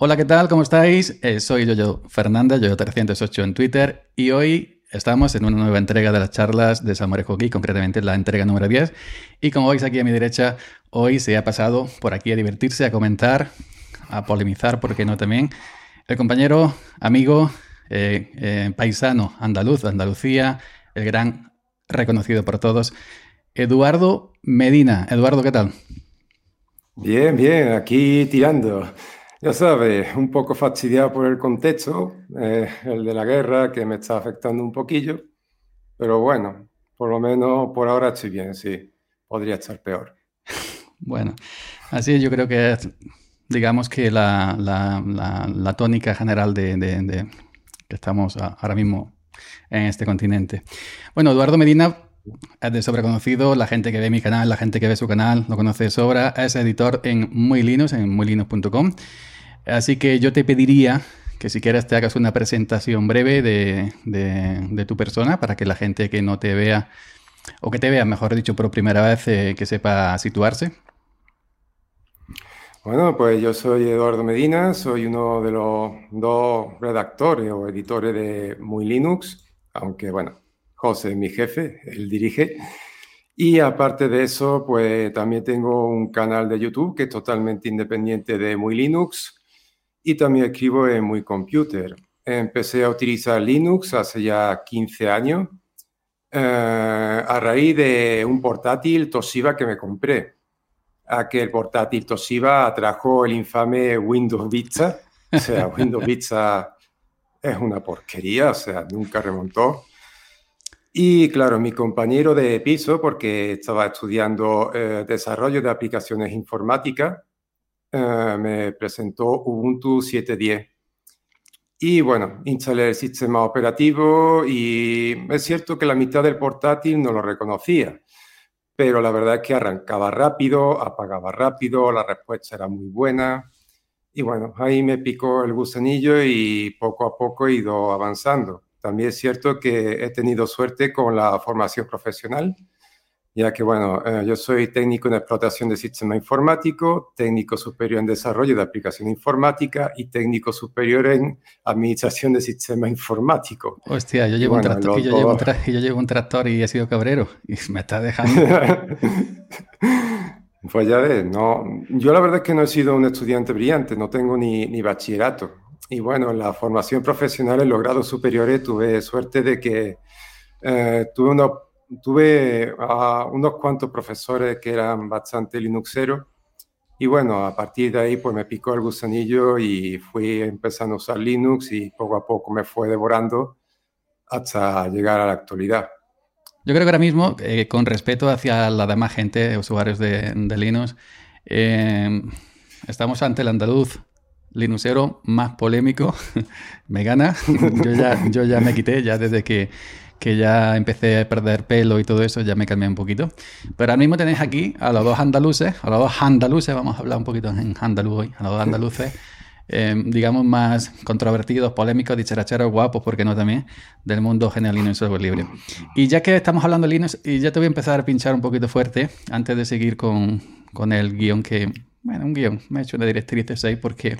Hola, ¿qué tal? ¿Cómo estáis? Eh, soy Yoyo Fernández, Yoyo308 en Twitter, y hoy estamos en una nueva entrega de las charlas de Samorejo Geek, concretamente la entrega número 10. Y como veis aquí a mi derecha, hoy se ha pasado por aquí a divertirse, a comentar, a polemizar, ¿por qué no también? El compañero, amigo, eh, eh, paisano andaluz de Andalucía, el gran reconocido por todos, Eduardo Medina. Eduardo, ¿qué tal? Bien, bien, aquí tirando. Ya sabes, un poco fastidiado por el contexto, eh, el de la guerra, que me está afectando un poquillo, pero bueno, por lo menos por ahora estoy bien, sí, podría estar peor. Bueno, así yo creo que digamos que la, la, tónica general de, de, que estamos ahora mismo en este continente. Bueno, Eduardo Medina es de sobreconocido, la gente que ve mi canal, la gente que ve su canal lo conoce de sobra, es editor en Muy Linux, en muylinux.com. Así que yo te pediría que si quieres te hagas una presentación breve de, tu persona para que la gente que no te vea, o que te vea, mejor dicho, por primera vez, eh, que sepa situarse. Bueno, pues yo soy Eduardo Medina, soy uno de los dos redactores o editores de Muy Linux, aunque bueno, José es mi jefe, él dirige. Y aparte de eso, pues también tengo un canal de YouTube que es totalmente independiente de Muy Linux, y también escribo en Muy Computer. Empecé a utilizar Linux hace ya 15 años eh, a raíz de un portátil Toshiba que me compré. Aquel portátil Toshiba trajo el infame Windows Vista. O sea, Windows Vista es una porquería, o sea, nunca remontó. Y claro, mi compañero de piso, porque estaba estudiando eh, desarrollo de aplicaciones informáticas, eh, me presentó Ubuntu 7.10. Y bueno, instalé el sistema operativo y es cierto que la mitad del portátil no lo reconocía, pero la verdad es que arrancaba rápido, apagaba rápido, la respuesta era muy buena. Y bueno, ahí me picó el gusanillo y poco a poco he ido avanzando. También es cierto que he tenido suerte con la formación profesional ya que, bueno, eh, yo soy técnico en explotación de sistema informático, técnico superior en desarrollo de aplicación informática y técnico superior en administración de sistema informático. Hostia, yo llevo, un, tractor, y yo, llevo un yo llevo un tractor y he sido cabrero y me está dejando. pues ya ves, no, yo la verdad es que no he sido un estudiante brillante, no tengo ni, ni bachillerato. Y bueno, en la formación profesional en los grados superiores tuve suerte de que eh, tuve una tuve a unos cuantos profesores que eran bastante linuxeros y bueno, a partir de ahí pues me picó el gusanillo y fui empezando a usar Linux y poco a poco me fue devorando hasta llegar a la actualidad. Yo creo que ahora mismo, eh, con respeto hacia la demás gente, usuarios de, Linux, eh, estamos ante el andaluz linuxero más polémico. me gana. yo, ya, yo ya me quité, ya desde que que ya empecé a perder pelo y todo eso, ya me cambié un poquito. Pero ahora mismo tenéis aquí a los dos andaluces, a los dos andaluces, vamos a hablar un poquito en andaluz hoy, a los dos andaluces, eh, digamos, más controvertidos, polémicos, dicharacheros, guapos, porque no también, del mundo genial Linux software libre. Y ya que estamos hablando de Linux, y ya te voy a empezar a pinchar un poquito fuerte, antes de seguir con, con el guion que, bueno, un guion, me he hecho una directriz de 6 porque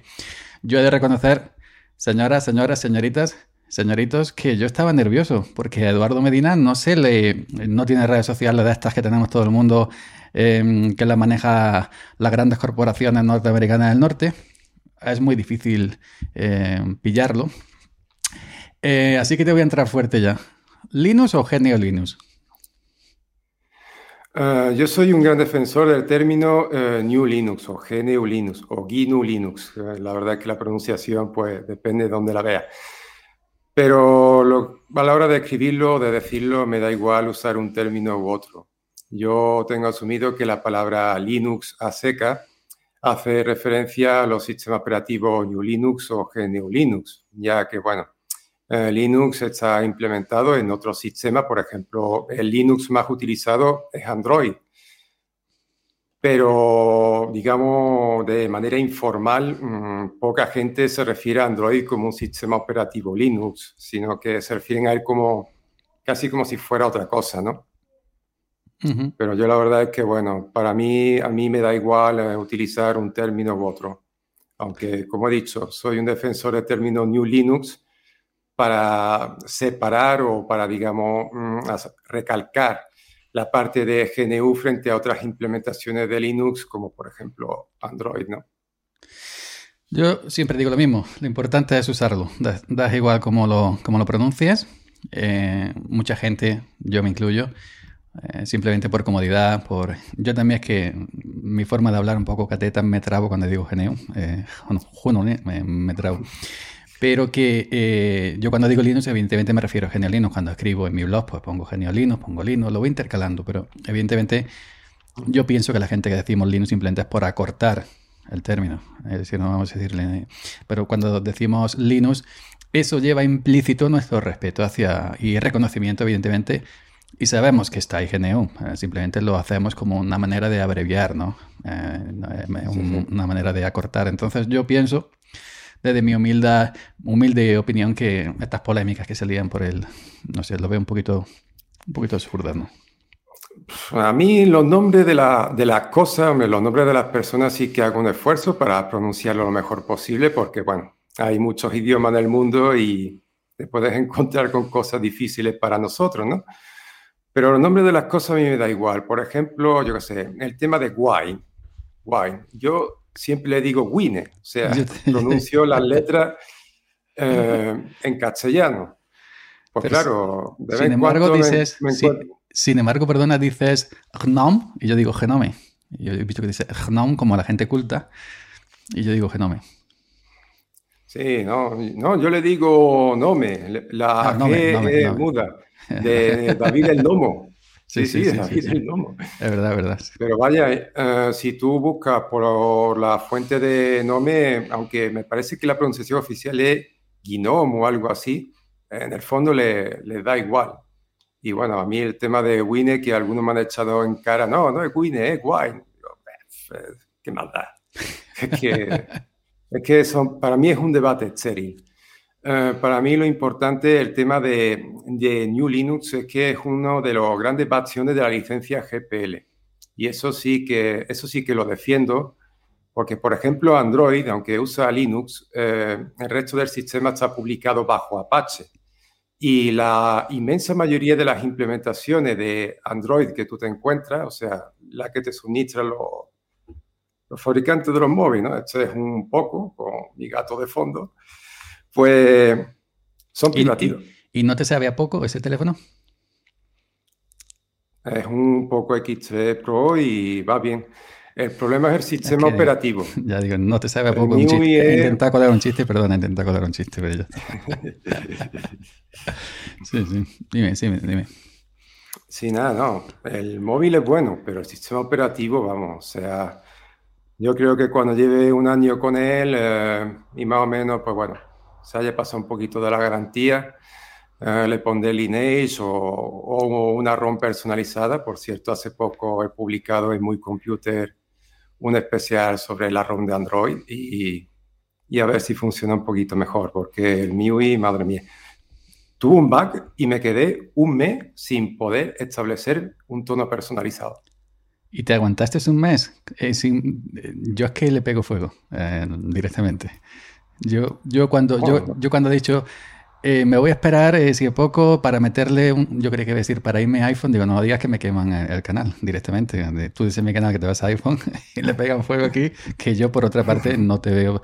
yo he de reconocer, señoras, señoras, señoritas, Señoritos, que yo estaba nervioso porque Eduardo Medina no se le, no tiene redes sociales de estas que tenemos todo el mundo, em, que las maneja las grandes corporaciones norteamericanas del norte. Es muy difícil em, pillarlo. Eh, así que te voy a entrar fuerte ya. ¿Linux o Genio Linux? Ah, yo soy un gran defensor del término eh, New Linux o GNU Linux o GNU Linux. La verdad es que la pronunciación pues depende de dónde la vea. Pero a la hora de escribirlo, de decirlo, me da igual usar un término u otro. Yo tengo asumido que la palabra Linux a seca hace referencia a los sistemas operativos New Linux o GNU Linux, ya que, bueno, eh, Linux está implementado en otros sistemas, por ejemplo, el Linux más utilizado es Android, pero digamos de manera informal, mm, poca gente se refiere a Android como un sistema operativo Linux, sino que se refieren a él como casi como si fuera otra cosa, ¿no? Pero yo la verdad es que, bueno, para mí, a mí me da igual eh, utilizar un término u otro. aunque como he dicho, soy un defensor del término New Linux para separar o para, digamos, mm, recalcar la parte de GNU frente a otras implementaciones de Linux, como por ejemplo Android, ¿no? Yo siempre digo lo mismo, lo importante es usarlo, da, igual cómo lo, cómo lo pronuncias. Eh, mucha gente, yo me incluyo, eh, simplemente por comodidad, por... Yo también es que mi forma de hablar un poco cateta me trabo cuando digo GNU, eh, me, me trabo. Pero que eh, yo cuando digo Linux, evidentemente me refiero a Genio Linux. Cuando escribo en mi blog, pues pongo Genio Linux, pongo Linux, lo voy intercalando. Pero evidentemente yo pienso que la gente que decimos Linux simplemente es por acortar el término. Es decir, no vamos a decirle... Pero cuando decimos Linux, eso lleva implícito nuestro respeto hacia y reconocimiento, evidentemente. Y sabemos que está ahí GNU. Eh, simplemente lo hacemos como una manera de abreviar, ¿no? Eh, una manera de acortar. Entonces yo pienso desde mi humilde, humilde opinión que estas polémicas que salían por el, no sé, lo veo un poquito, un poquito absurdas, ¿no? A mí los nombres de, la, de las cosas, los nombres de las personas sí que hago un esfuerzo para pronunciarlo lo mejor posible porque, bueno, hay muchos idiomas en el mundo y te puedes encontrar con cosas difíciles para nosotros, ¿no? Pero los nombres de las cosas a mí me da igual. Por ejemplo, yo qué sé, el tema de wine. Wine. Yo siempre le digo Wine, o sea, pronuncio las letras eh, en castellano. Pues claro, de sin embargo, dices, sin embargo, perdona, dices GNOME y yo digo genome. Y yo he visto que dice GNOME como la gente culta y yo digo genome. Sí, no, no, yo le digo nome, la ah, G muda, de David el Nomo. Sí, sí, sí, sí, Es verdad, es verdad. Pero vaya, eh, si tú buscas por la fuente de Nome, aunque me parece que la pronunciación oficial es Gnome o algo así, en el fondo le, le, da igual. Y bueno, a mí el tema de Wine, que algunos me han echado en cara, no, no es Wine, es Wine. Qué maldad. Es que, es que son, para mí es un debate estéril. Eh, para mí lo importante, el tema de, New Linux, es que es uno de los grandes pasiones de la licencia GPL. Y eso sí que, eso sí que lo defiendo, porque por ejemplo Android, aunque usa Linux, eh, el resto del sistema está publicado bajo Apache. Y la inmensa mayoría de las implementaciones de Android que tú te encuentras, o sea, la que te suministran los, los fabricantes de los móviles, ¿no? Este es un poco, con mi gato de fondo, pues son privativos. ¿Y, no te sabe a poco ese teléfono? Es un poco XT Pro y va bien. El problema es el sistema operativo. Ya digo, no te sabe a poco. Un chiste. Intenta colar un chiste, perdona, intenta colar un chiste, pero ya sí, sí. Dime, sí, dime. Sí, nada, no. El móvil es bueno, pero el sistema operativo, vamos, o sea, yo creo que cuando lleve un año con él eh, y más o menos, pues bueno, se haya pasado un poquito de la garantía, eh, le pondré Lineage o, o, una ROM personalizada. Por cierto, hace poco he publicado en Muy Computer un especial sobre la ROM de Android y, y a ver si funciona un poquito mejor, porque el MIUI, madre mía, tuvo un bug y me quedé un mes sin poder establecer un tono personalizado. ¿Y te aguantaste un mes? Eh, sin... Yo es que le pego fuego eh, directamente. Yo, yo, cuando, yo, yo cuando he dicho, eh, me voy a esperar, eh, si a poco, para meterle un, yo creo que decir, para irme a iPhone, digo, no digas que me queman el, canal directamente. Tú dices mi canal que te vas a iPhone y le pegan fuego aquí, que yo por otra parte no te veo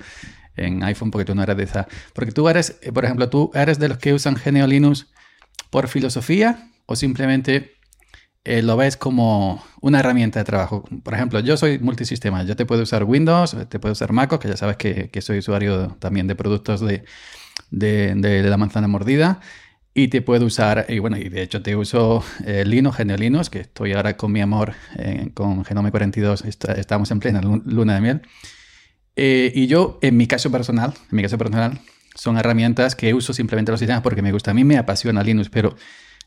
en iPhone porque tú no eres de esa. Porque tú eres, eh, por ejemplo, tú eres de los que usan Genio Linux por filosofía o simplemente eh, lo ves como una herramienta de trabajo. Por ejemplo, yo soy multisistema. Yo te puedo usar Windows, te puedo usar MacOS, que ya sabes que, soy usuario también de productos de, la manzana mordida. Y te puedo usar, y bueno, y de hecho te uso eh, Linux, Genio Linux, que estoy ahora con mi amor, eh, con Genome 42, estamos en plena luna de miel. y yo, en mi caso personal, en mi caso personal, son herramientas que uso simplemente los sistemas porque me gusta. A mí me apasiona Linux, pero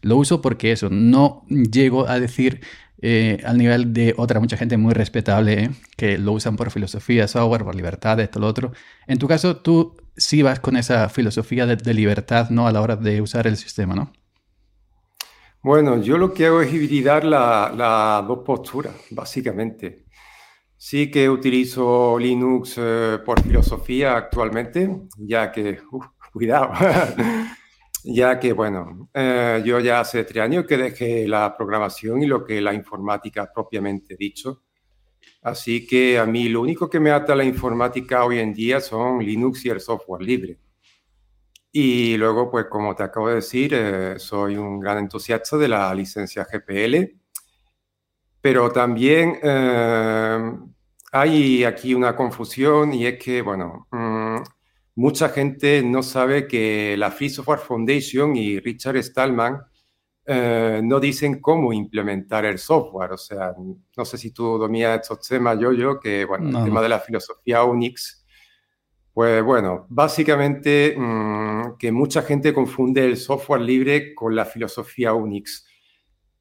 lo uso porque eso, no llego a decir eh, al nivel de otra mucha gente muy respetable eh, que lo usan por filosofía, software, por libertad, esto, lo otro. En tu caso, tú sí vas con esa filosofía de, libertad, ¿no? A la hora de usar el sistema, ¿no? Bueno, yo lo que hago es hibridar las dos posturas, básicamente. Sí que utilizo Linux eh, por filosofía actualmente, ya que, cuidado, ya que, bueno, eh, yo ya hace tres años que dejé la programación y lo que la informática propiamente dicho. Así que a mí lo único que me ata a la informática hoy en día son Linux y el software libre. Y luego, pues como te acabo de decir, eh, soy un gran entusiasta de la licencia GPL, pero también eh, hay aquí una confusión y es que, bueno, mm, mucha gente no sabe que la Free Software Foundation y Richard Stallman eh, no dicen cómo implementar el software. O sea, no sé si tú dominas estos temas, yo, yo, que, bueno, el tema de la filosofía Unix, pues bueno, básicamente mm, que mucha gente confunde el software libre con la filosofía Unix.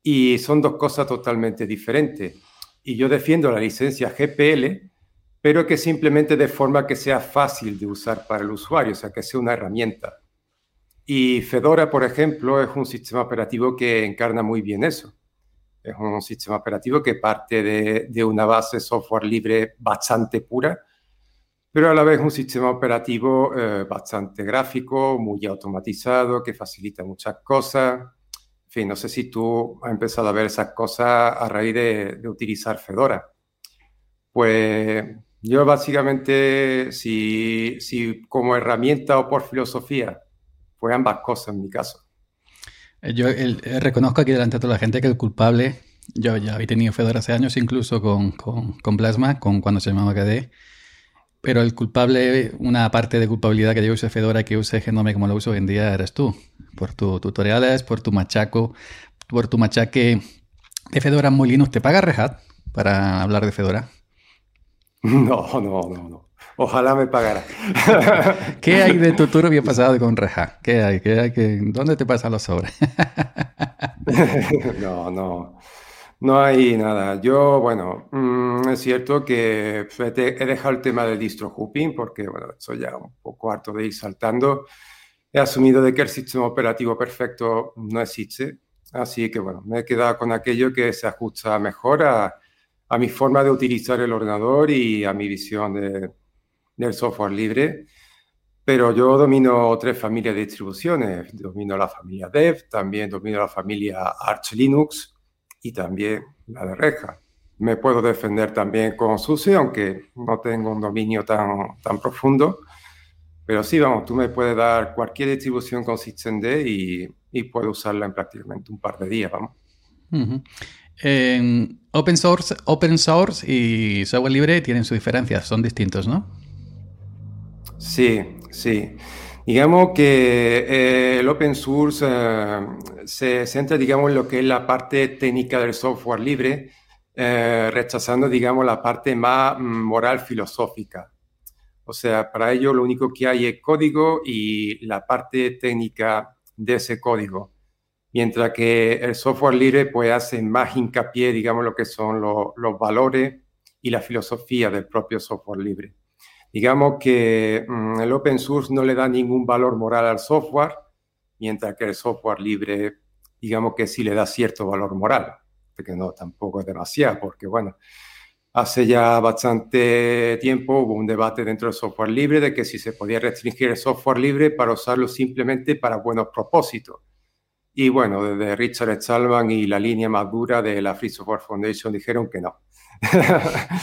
Y son dos cosas totalmente diferentes. Y yo defiendo la licencia GPL, pero que simplemente de forma que sea fácil de usar para el usuario, o sea, que sea una herramienta. Y Fedora, por ejemplo, es un sistema operativo que encarna muy bien eso. Es un sistema operativo que parte de, una base software libre bastante pura, pero a la vez un sistema operativo eh, bastante gráfico, muy automatizado, que facilita muchas cosas. En fin, no sé si tú has empezado a ver esas cosas a raíz de, de utilizar Fedora. Pues yo básicamente, si, si como herramienta o por filosofía fue ambas cosas en mi caso. Eh, yo reconozco aquí delante de toda la gente que el culpable, yo ya había tenido Fedora hace años, incluso con, con, Plasma, con cuando se llamaba KDE, pero el culpable, una parte de culpabilidad que yo use Fedora, que use Genome como lo uso hoy en día, eres tú, por tus tutoriales, por tu machaco, por tu machaque de Fedora muy Linux. ¿Te paga Red Hat para hablar de Fedora? No, no, no, no. Ojalá me pagara. ¿Qué hay de tu turbio pasado con Reja? ¿Qué hay? ¿Qué hay? ¿Qué... ¿Dónde te pasan los sobres? no, no. No hay nada. Yo, bueno, mm, es cierto que he dejado el tema del distro hooping porque, bueno, soy ya un poco harto de ir saltando. He asumido de que el sistema operativo perfecto no existe. Así que, bueno, me he quedado con aquello que se ajusta mejor a, a mi forma de utilizar el ordenador y a mi visión de, del software libre, pero yo domino tres familias de distribuciones. Domino la familia Dev, también domino la familia Arch Linux y también la de Reja. Me puedo defender también con SUSE, aunque no tengo un dominio tan, tan profundo. Pero sí, vamos, tú me puedes dar cualquier distribución con y, puedo usarla en prácticamente un par de días, vamos. Open, source, open source y software libre tienen sus diferencias, son distintos, ¿no? Sí, sí. Digamos que eh, el open source eh, se centra, digamos, en lo que es la parte técnica del software libre, eh, rechazando, digamos, la parte más mm, moral filosófica. O sea, para ello lo único que hay es código y la parte técnica de ese código. Mientras que el software libre pues hace más hincapié, digamos, lo que son los valores y la filosofía del propio software libre. Digamos que mm, el open source no le da ningún valor moral al software, mientras que el software libre, digamos que sí le da cierto valor moral, que no tampoco es demasiado, porque bueno, hace ya bastante tiempo hubo un debate dentro del software libre de que si se podía restringir el software libre para usarlo simplemente para buenos propósitos. Y bueno, desde Richard Stallman y la línea más dura de la Free Software Foundation dijeron que no.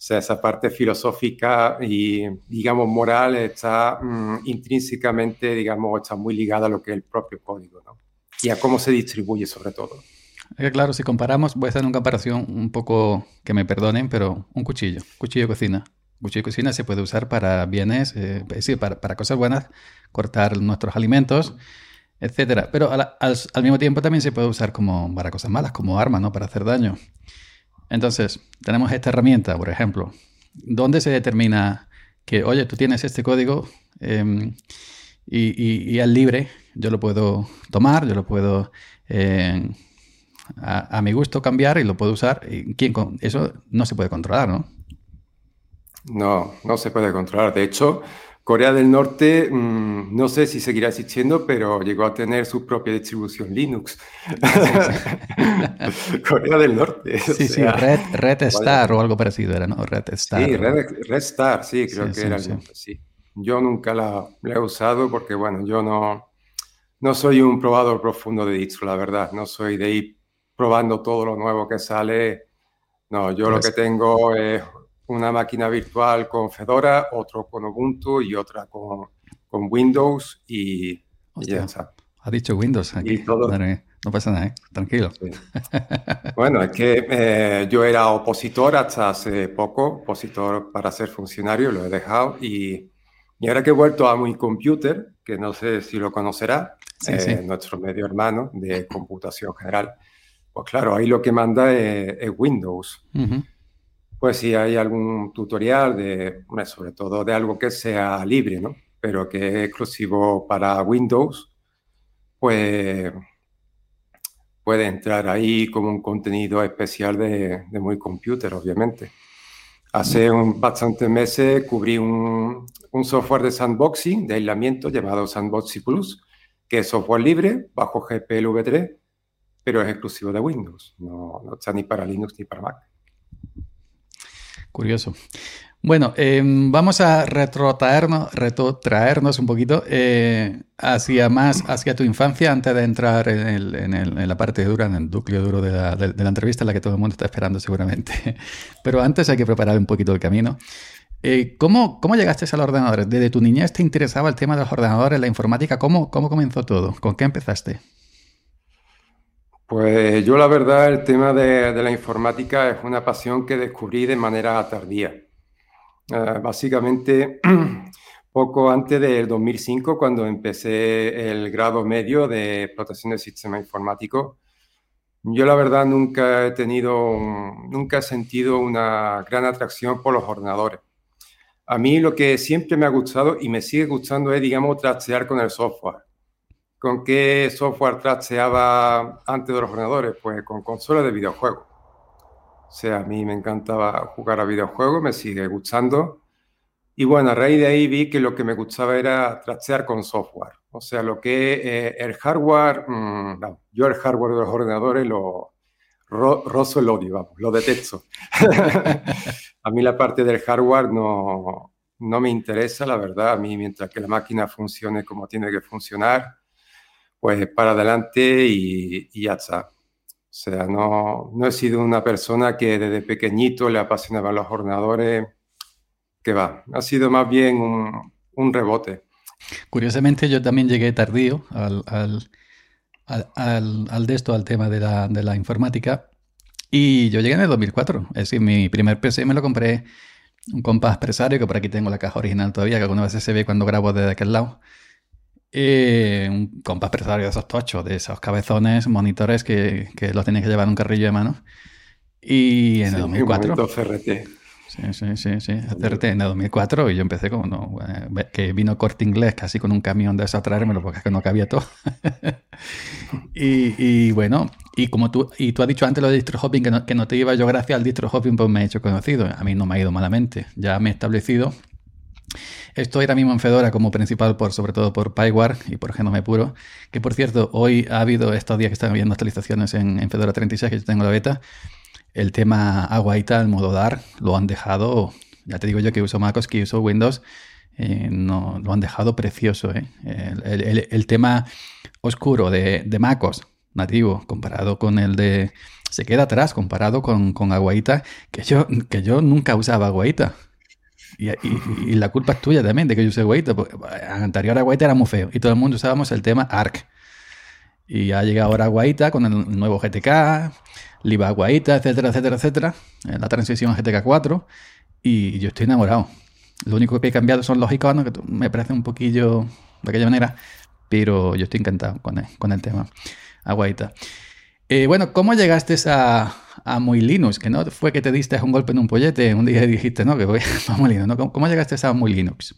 O sea, esa parte filosófica y, digamos, moral está mm, intrínsecamente, digamos, está muy ligada a lo que es el propio código, ¿no? Y a cómo se distribuye sobre todo. claro, si comparamos, voy a hacer una comparación un poco, que me perdonen, pero un cuchillo, cuchillo de cocina. cuchillo de cocina se puede usar para bienes, eh, para, para, cosas buenas, cortar nuestros alimentos, etcétera. Pero al, al, mismo tiempo también se puede usar como para cosas malas, como arma, ¿no? Para hacer daño. Entonces, tenemos esta herramienta, por ejemplo, ¿dónde se determina que, oye, tú tienes este código em, y, es libre, yo lo puedo tomar, yo lo puedo em, a, mi gusto cambiar y lo puedo usar? ¿Quién, eso no se puede controlar, ¿no? No, no se puede controlar. De hecho, Corea del Norte, mm, no sé si seguirá existiendo, pero llegó a tener su propia distribución Linux. Corea del Norte. Sí, sí, Red, Red Star o algo parecido era, ¿no? Red Star. Sí, Red, Star, sí, creo que era sí. Yo nunca la, he usado porque, bueno, yo no, no soy un probador profundo de distro, la verdad. No soy de ir probando todo lo nuevo que sale. No, yo lo pues que tengo es una máquina virtual con Fedora, otro con Ubuntu y otra con, con Windows y, ya está. Ha dicho Windows aquí. no pasa nada, ¿eh? tranquilo. bueno, es que eh, yo era opositor hasta hace poco, opositor para ser funcionario, lo he dejado y, y ahora que he vuelto a mi computer, que no sé si lo conocerá, eh, nuestro medio hermano de computación general, pues claro, ahí lo que manda es, Windows pues si hay algún tutorial de, sobre todo de algo que sea libre, ¿no? Pero que es exclusivo para Windows, pues puede entrar ahí como un contenido especial de, de muy computer, obviamente. Hace un, bastantes meses cubrí un, un, software de sandboxing, de aislamiento, llamado Sandboxing Plus, que es software libre, bajo GPL-v3, pero es exclusivo de Windows. No, no está ni para Linux ni para Mac. Curioso. Bueno, em, vamos a retrotraernos, retrotraernos un poquito eh, hacia más, hacia tu infancia antes de entrar en, la parte dura, en el núcleo duro de la, entrevista, en la que todo el mundo está esperando seguramente. Pero antes hay que preparar un poquito el camino. Eh, ¿cómo, ¿cómo, llegaste a los ordenadores? ¿Desde tu niñez te interesaba el tema de los ordenadores, la informática? ¿Cómo, cómo comenzó todo? ¿Con qué empezaste? Pues yo la verdad el tema de, la informática es una pasión que descubrí de manera tardía. Eh, básicamente poco antes del 2005 cuando empecé el grado medio de protección del sistema informático. Yo la verdad nunca he tenido, nunca he sentido una gran atracción por los ordenadores. A mí lo que siempre me ha gustado y me sigue gustando es, digamos, trastear con el software. ¿Con qué software trasteaba antes de los ordenadores? Pues con consolas de videojuegos. O sea, a mí me encantaba jugar a videojuegos, me sigue gustando. Y bueno, a raíz de ahí vi que lo que me gustaba era trastear con software. O sea, lo que eh, el hardware, mm, yo el hardware de los ordenadores lo rozo el odio, vamos, lo detesto. a mí la parte del hardware no, no me interesa, la verdad. A mí, mientras que la máquina funcione como tiene que funcionar, pues para adelante y, ya está. O sea, no, no he sido una persona que desde pequeñito le apasionaban los ordenadores, que va, ha sido más bien un, un rebote. Curiosamente yo también llegué tardío al, al, al, al de esto, al tema de la, de la, informática, y yo llegué en el 2004, es decir, mi primer PC me lo compré un compás presario, que por aquí tengo la caja original todavía, que algunas veces se ve cuando grabo desde aquel lado. Eh, un compás presario de esos tochos, de esos cabezones, monitores que, que los tenías que llevar en un carrillo de mano. Y en el 2004. CRT. Sí, sí, sí, sí. CRT en el 2004 y yo empecé como no, eh, que vino corte inglés casi con un camión de eso a traérmelo porque es que no cabía todo. y, y, bueno, y como tú, y tú has dicho antes lo de distro hopping, que no, que no te iba yo gracias al distro hopping, pues me he hecho conocido. A mí no me ha ido malamente. Ya me he establecido Estoy ahora mismo en Fedora como principal, por, sobre todo por PyWare y por Genome Puro. Que por cierto, hoy ha habido estos días que están habiendo actualizaciones en, Fedora 36, que yo tengo la beta. El tema Aguaita, el modo DAR, lo han dejado. Ya te digo yo que uso MacOS, que uso Windows. Eh, no, lo han dejado precioso. Eh. El, tema oscuro de, de MacOS nativo comparado con el de. Se queda atrás comparado con, con Aguaita, que yo, que yo nunca usaba Aguaita. Y, la culpa es tuya también de que yo use Wait. Anterior a Wait era muy feo y todo el mundo usábamos el tema ARC. Y ha llegado ahora Guaita con el nuevo GTK, Liva Guaita, etcétera, etcétera, etcétera. La transición a GTK 4. Y yo estoy enamorado. Lo único que he cambiado son los iconos, que me parece un poquillo de aquella manera. Pero yo estoy encantado con el, con el tema. Aguaita. Eh, bueno, ¿cómo llegaste a, a Muy Linux? Que no fue que te diste un golpe en un pollete un día y dijiste, no, que voy a Muy Linux. ¿no? ¿Cómo, llegaste a Muy Linux?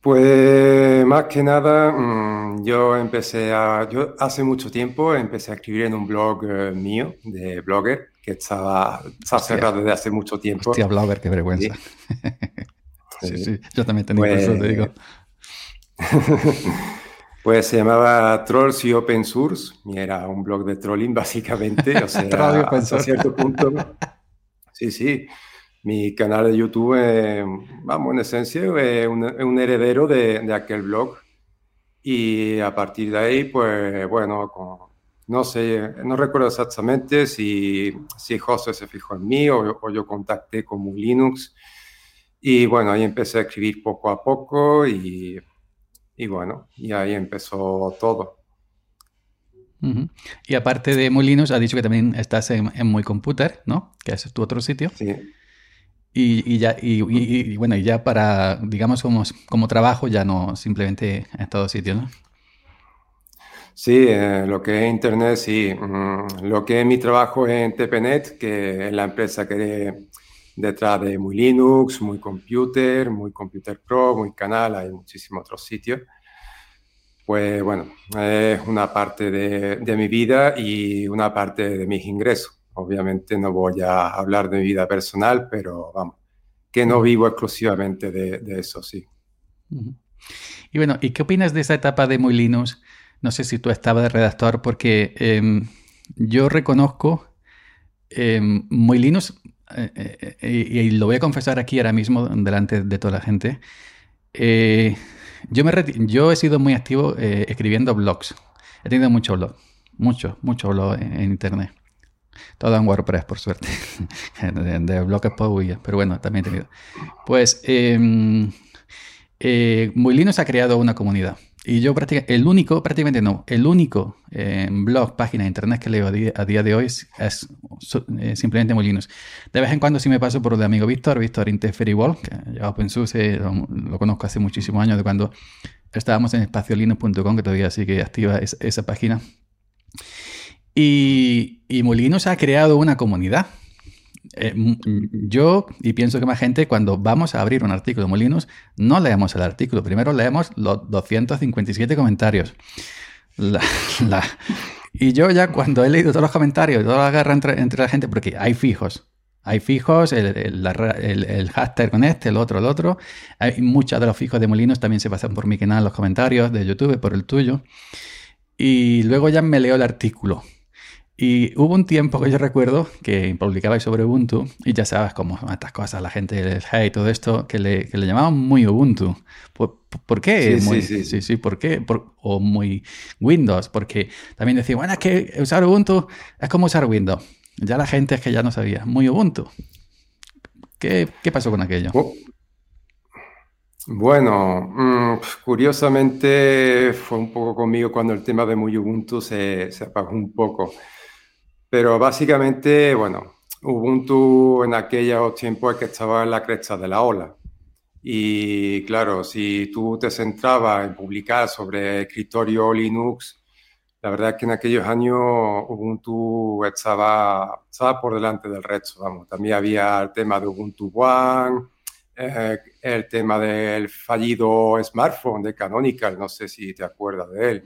Pues más que nada, mm, yo empecé a, yo hace mucho tiempo empecé a escribir en un blog eh, mío de blogger que estaba, cerrado desde hace mucho tiempo. Hostia, blogger, qué vergüenza. sí, sí. Yo también tenía pues, eso, te digo. pues se llamaba Trolls y Open Source y era un blog de trolling básicamente, o sea, hasta cierto punto. Sí, sí. Mi canal de YouTube, vamos, en esencia, es un, heredero de, de, aquel blog. Y a partir de ahí, pues bueno, con, no sé, no recuerdo exactamente si, si José se fijó en mí o, yo contacté con Linux. Y bueno, ahí empecé a escribir poco a poco y, y bueno, y ahí empezó todo. Y aparte de Muy Linux, has dicho que también estás en, Muy Computer, ¿no? Que es tu otro sitio. Sí. Y, ya, y, bueno, y ya para, digamos, como, como trabajo, ya no simplemente en todos sitios, ¿no? Sí, eh, lo que es Internet, sí. Mm, lo que es mi trabajo en TPNet, que es la empresa que detrás de Muy Linux, Muy Computer, Muy Computer Pro, Muy Canal, hay muchísimos otros sitios. Pues bueno, es una parte de, de mi vida y una parte de mis ingresos. Obviamente no voy a hablar de mi vida personal, pero vamos, que no vivo exclusivamente de, de eso, sí. Y bueno, ¿y qué opinas de esa etapa de Muy Linux? No sé si tú estabas de redactor, porque em, yo reconozco em, muy Linux, eh, eh, y, lo voy a confesar aquí ahora mismo delante de toda la gente. Eh, yo, he sido muy activo escribiendo blogs. He tenido muchos blogs, muchos, muchos blogs en, internet. Todo en WordPress, por suerte. de, de blogs pero bueno, también he tenido. Pues em, Muy Linux ha creado una comunidad. Y yo prácticamente, el único, prácticamente no, el único eh, blog, página de internet que leo a día, de hoy es, simplemente Molinos. De vez en cuando sí me paso por el de amigo Víctor, Víctor Interferywall, que ya OpenSUSE lo, conozco hace muchísimos años, de cuando estábamos en espaciolinux.com, que todavía sigue activa esa página. Y, y Molinos ha creado una comunidad eh, yo, y pienso que más gente, cuando vamos a abrir un artículo de Molinos, no leemos el artículo. Primero leemos los 257 comentarios. y yo ya cuando he leído todos los comentarios, toda la guerra entre, la gente, porque hay fijos. Hay fijos, el, el, hashtag con este, el otro, el otro. Hay muchos de los fijos de Molinos también se pasan por mi canal, los comentarios de YouTube, por el tuyo. Y luego ya me leo el artículo. Y hubo un tiempo que yo recuerdo que publicaba sobre Ubuntu y ya sabes cómo estas cosas, la gente del hey, todo esto, que le, que le llamaban muy Ubuntu. ¿Por, qué? Sí, sí, sí, sí, ¿por qué? o muy Windows, porque también decía, bueno, es que usar Ubuntu es como usar Windows. Ya la gente es que ya no sabía, muy Ubuntu. ¿Qué, qué pasó con aquello? Oh. Bueno, mm, curiosamente fue un poco conmigo cuando el tema de muy Ubuntu se, se apagó un poco. Pero básicamente, bueno, Ubuntu en aquellos tiempos que estaba en la cresta de la ola. Y claro, si tú te centrabas en publicar sobre escritorio Linux, la verdad es que en aquellos años Ubuntu estaba, estaba por delante del resto. Vamos, también había el tema de Ubuntu One, eh, el tema del fallido smartphone de Canonical, no sé si te acuerdas de él.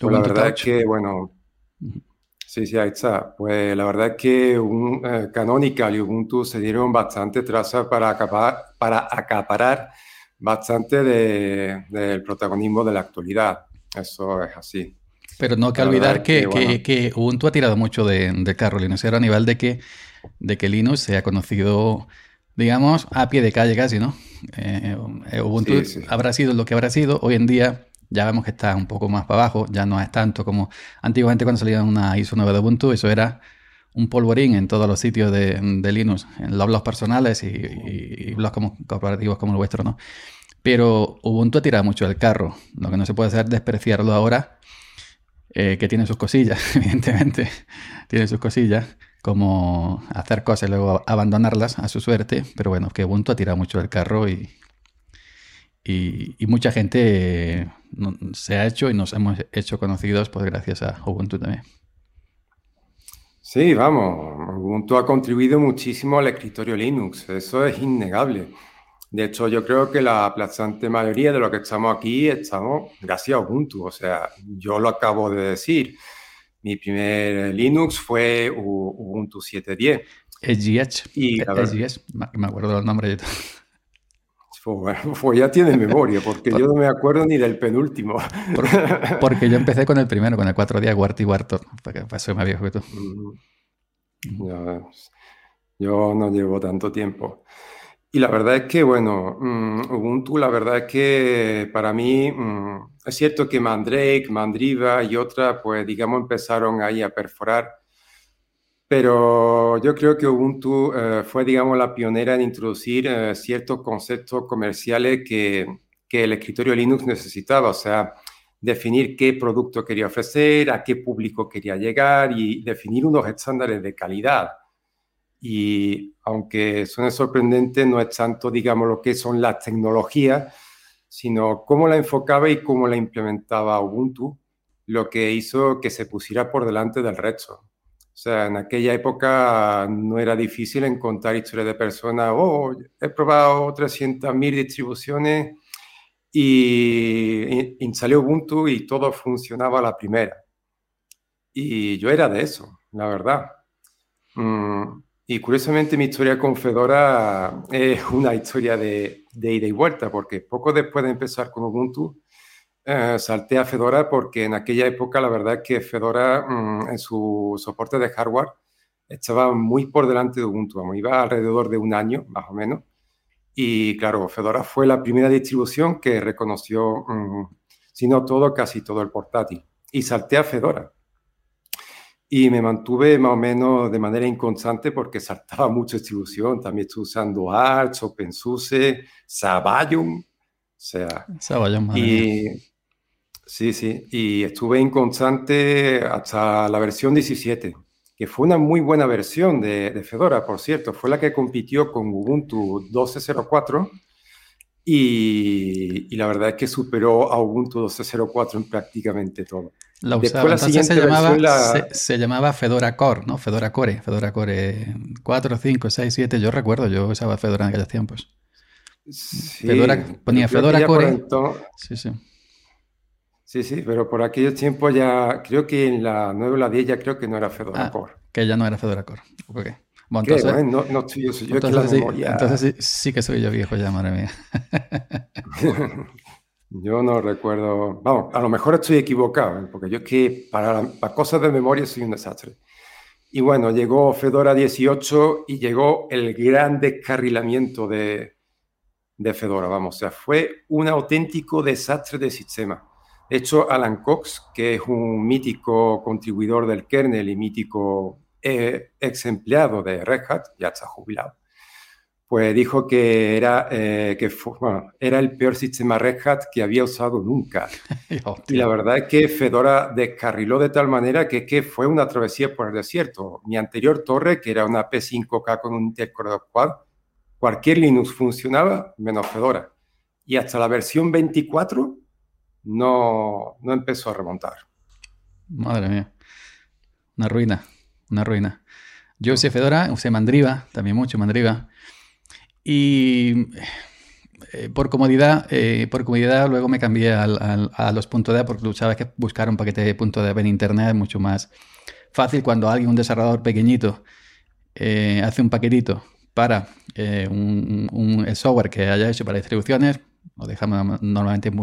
Pues la verdad es que, bueno, Sí, sí, ahí está. Pues la verdad es que un, eh, Canonical y Ubuntu se dieron bastante traza para acaparar, para acaparar bastante del protagonismo de la actualidad. Eso es así. Pero no hay que olvidar que, que, Ubuntu ha tirado mucho de, de carro Linux, a nivel de que, de que Linux se ha conocido, digamos, a pie de calle casi, ¿no? Eh, eh, Ubuntu habrá sido lo que habrá sido. Hoy en día ya vemos que está un poco más para abajo, ya no es tanto como antiguamente cuando salía una ISO nueva de Ubuntu, eso era un polvorín en todos los sitios de, Linux, en los blogs personales y, blogs como, corporativos como el vuestro, ¿no? Pero Ubuntu tira mucho el carro, lo que no se puede hacer es despreciarlo ahora, eh, que tiene sus cosillas, evidentemente, tiene sus cosillas, como hacer cosas y luego abandonarlas a su suerte, pero bueno, que Ubuntu ha tirado mucho el carro y, y, mucha gente se ha hecho y nos hemos hecho conocidos pues gracias a Ubuntu también. Sí, vamos, Ubuntu ha contribuido muchísimo al escritorio Linux, eso es innegable. De hecho, yo creo que la aplastante mayoría de los que estamos aquí estamos gracias a Ubuntu. O sea, yo lo acabo de decir. Mi primer Linux fue Ubuntu 7.10. SGH. Y, SGH, me acuerdo del nombre. Pues, pues, ya tiene memoria, porque yo no me acuerdo ni del penúltimo. Porque, yo empecé con el primero, con el cuatro días, cuarto y cuarto. Porque pasó más viejo que tú. yo no llevo tanto tiempo. Y la verdad es que, bueno, mm, Ubuntu, la verdad es que para mí mm, es cierto que Mandrake, Mandriva y otras, pues digamos, empezaron ahí a perforar. Pero yo creo que Ubuntu eh, fue, digamos, la pionera en introducir eh, ciertos conceptos comerciales que, que el escritorio Linux necesitaba. O sea, definir qué producto quería ofrecer, a qué público quería llegar y definir unos estándares de calidad y aunque suene sorprendente, no es tanto, digamos, lo que son las tecnologías, sino cómo la enfocaba y cómo la implementaba Ubuntu, lo que hizo que se pusiera por delante del resto. O sea, en aquella época no era difícil encontrar historias de personas, oh, he probado 300.000 distribuciones y instalé Ubuntu y todo funcionaba a la primera. Y yo era de eso, la verdad. Mm, y curiosamente mi historia con Fedora es una historia de, ida y vuelta, porque poco después de empezar con Ubuntu, eh, salté a Fedora porque en aquella época la verdad que Fedora mm, en su soporte de hardware estaba muy por delante de Ubuntu, iba alrededor de un año más o menos. Y claro, Fedora fue la primera distribución que reconoció, mm, si no todo, casi todo el portátil. Y salté a Fedora y me mantuve más o menos de manera inconstante porque saltaba mucha distribución. También estuve usando Arch, OpenSUSE, Sabayum. O sea, Sabayum, y, Sí, sí. Y estuve inconstante hasta la versión 17, que fue una muy buena versión de, de Fedora, por cierto. Fue la que compitió con Ubuntu 12.04 y, y, la verdad es que superó a Ubuntu 12.04 en prácticamente todo. La usaba, entonces se llamaba, se, llamaba, Fedora Core, ¿no? Fedora Core, Fedora Core 4, 5, 6, 7, yo recuerdo, yo usaba Fedora en aquellos tiempos. Sí, Fedora, ponía Fedora Core. sí, sí. Sí, sí, pero por aquellos tiempos ya, creo que en la 9 o la 10 ya creo que no era Fedora ah, Core. Que ya no era Fedora Core. Okay. Bueno, entonces, no, no estoy yo, soy yo entonces, sí, entonces sí, sí, que soy yo viejo ya, madre mía. Yo no recuerdo, vamos, a lo mejor estoy equivocado, ¿eh? porque yo es que para, para, cosas de memoria soy un desastre. Y bueno, llegó Fedora 18 y llegó el gran descarrilamiento de, de Fedora, vamos, o sea, fue un auténtico desastre de sistema. De hecho, Alan Cox, que es un mítico contribuidor del kernel y mítico eh, ex empleado de Red Hat, ya está jubilado, pues dijo que era, eh, que era el peor sistema Red Hat que había usado nunca. y la verdad es que Fedora descarriló de tal manera que, que fue una travesía por el desierto. Mi anterior torre, que era una P5K con un Intel Core 2 Quad, cualquier Linux funcionaba menos Fedora. Y hasta la versión 24 no, no empezó a remontar. Madre mía. Una ruina, una ruina. Yo usé Fedora, usé Mandriva, también mucho Mandriva. Y eh, por comodidad, eh, por comodidad luego me cambié a los .dev porque sabes que buscar un paquete de .dev en internet es mucho más fácil cuando alguien, un desarrollador pequeñito, eh, hace un paquetito para un, el software que haya hecho para distribuciones, lo dejamos normalmente en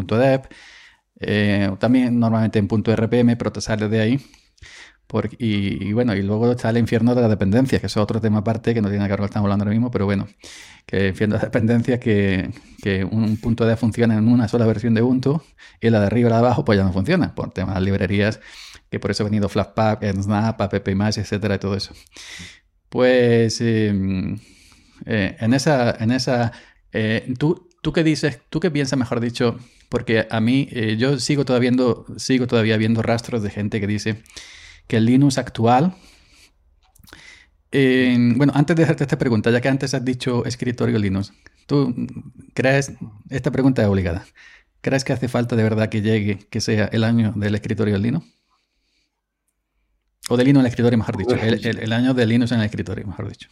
también normalmente en .rpm, pero te sale de ahí y, bueno, y luego está el infierno de la dependencia, que es otro tema aparte que no tiene que ver con lo que estamos hablando ahora mismo, pero bueno, que el infierno de dependencia que, que un punto de funciona en una sola versión de Ubuntu y la de arriba y la de abajo pues ya no funciona por temas de librerías, que por eso ha venido Flatpak, Snap, App etcétera y todo eso. Pues em, eh, en esa, en esa eh, ¿tú, ¿tú qué dices, tú qué piensas, mejor dicho, porque a mí eh, yo sigo todavía viendo, rastros de gente que dice que el Linux actual... bueno, antes de hacerte esta pregunta, ya que antes has dicho escritorio Linux, ¿tú crees, esta pregunta es obligada, ¿crees que hace falta de verdad que llegue, que sea el año del escritorio Linux? O de Linux en el escritorio, mejor dicho, el, año de Linux en el escritorio, mejor dicho.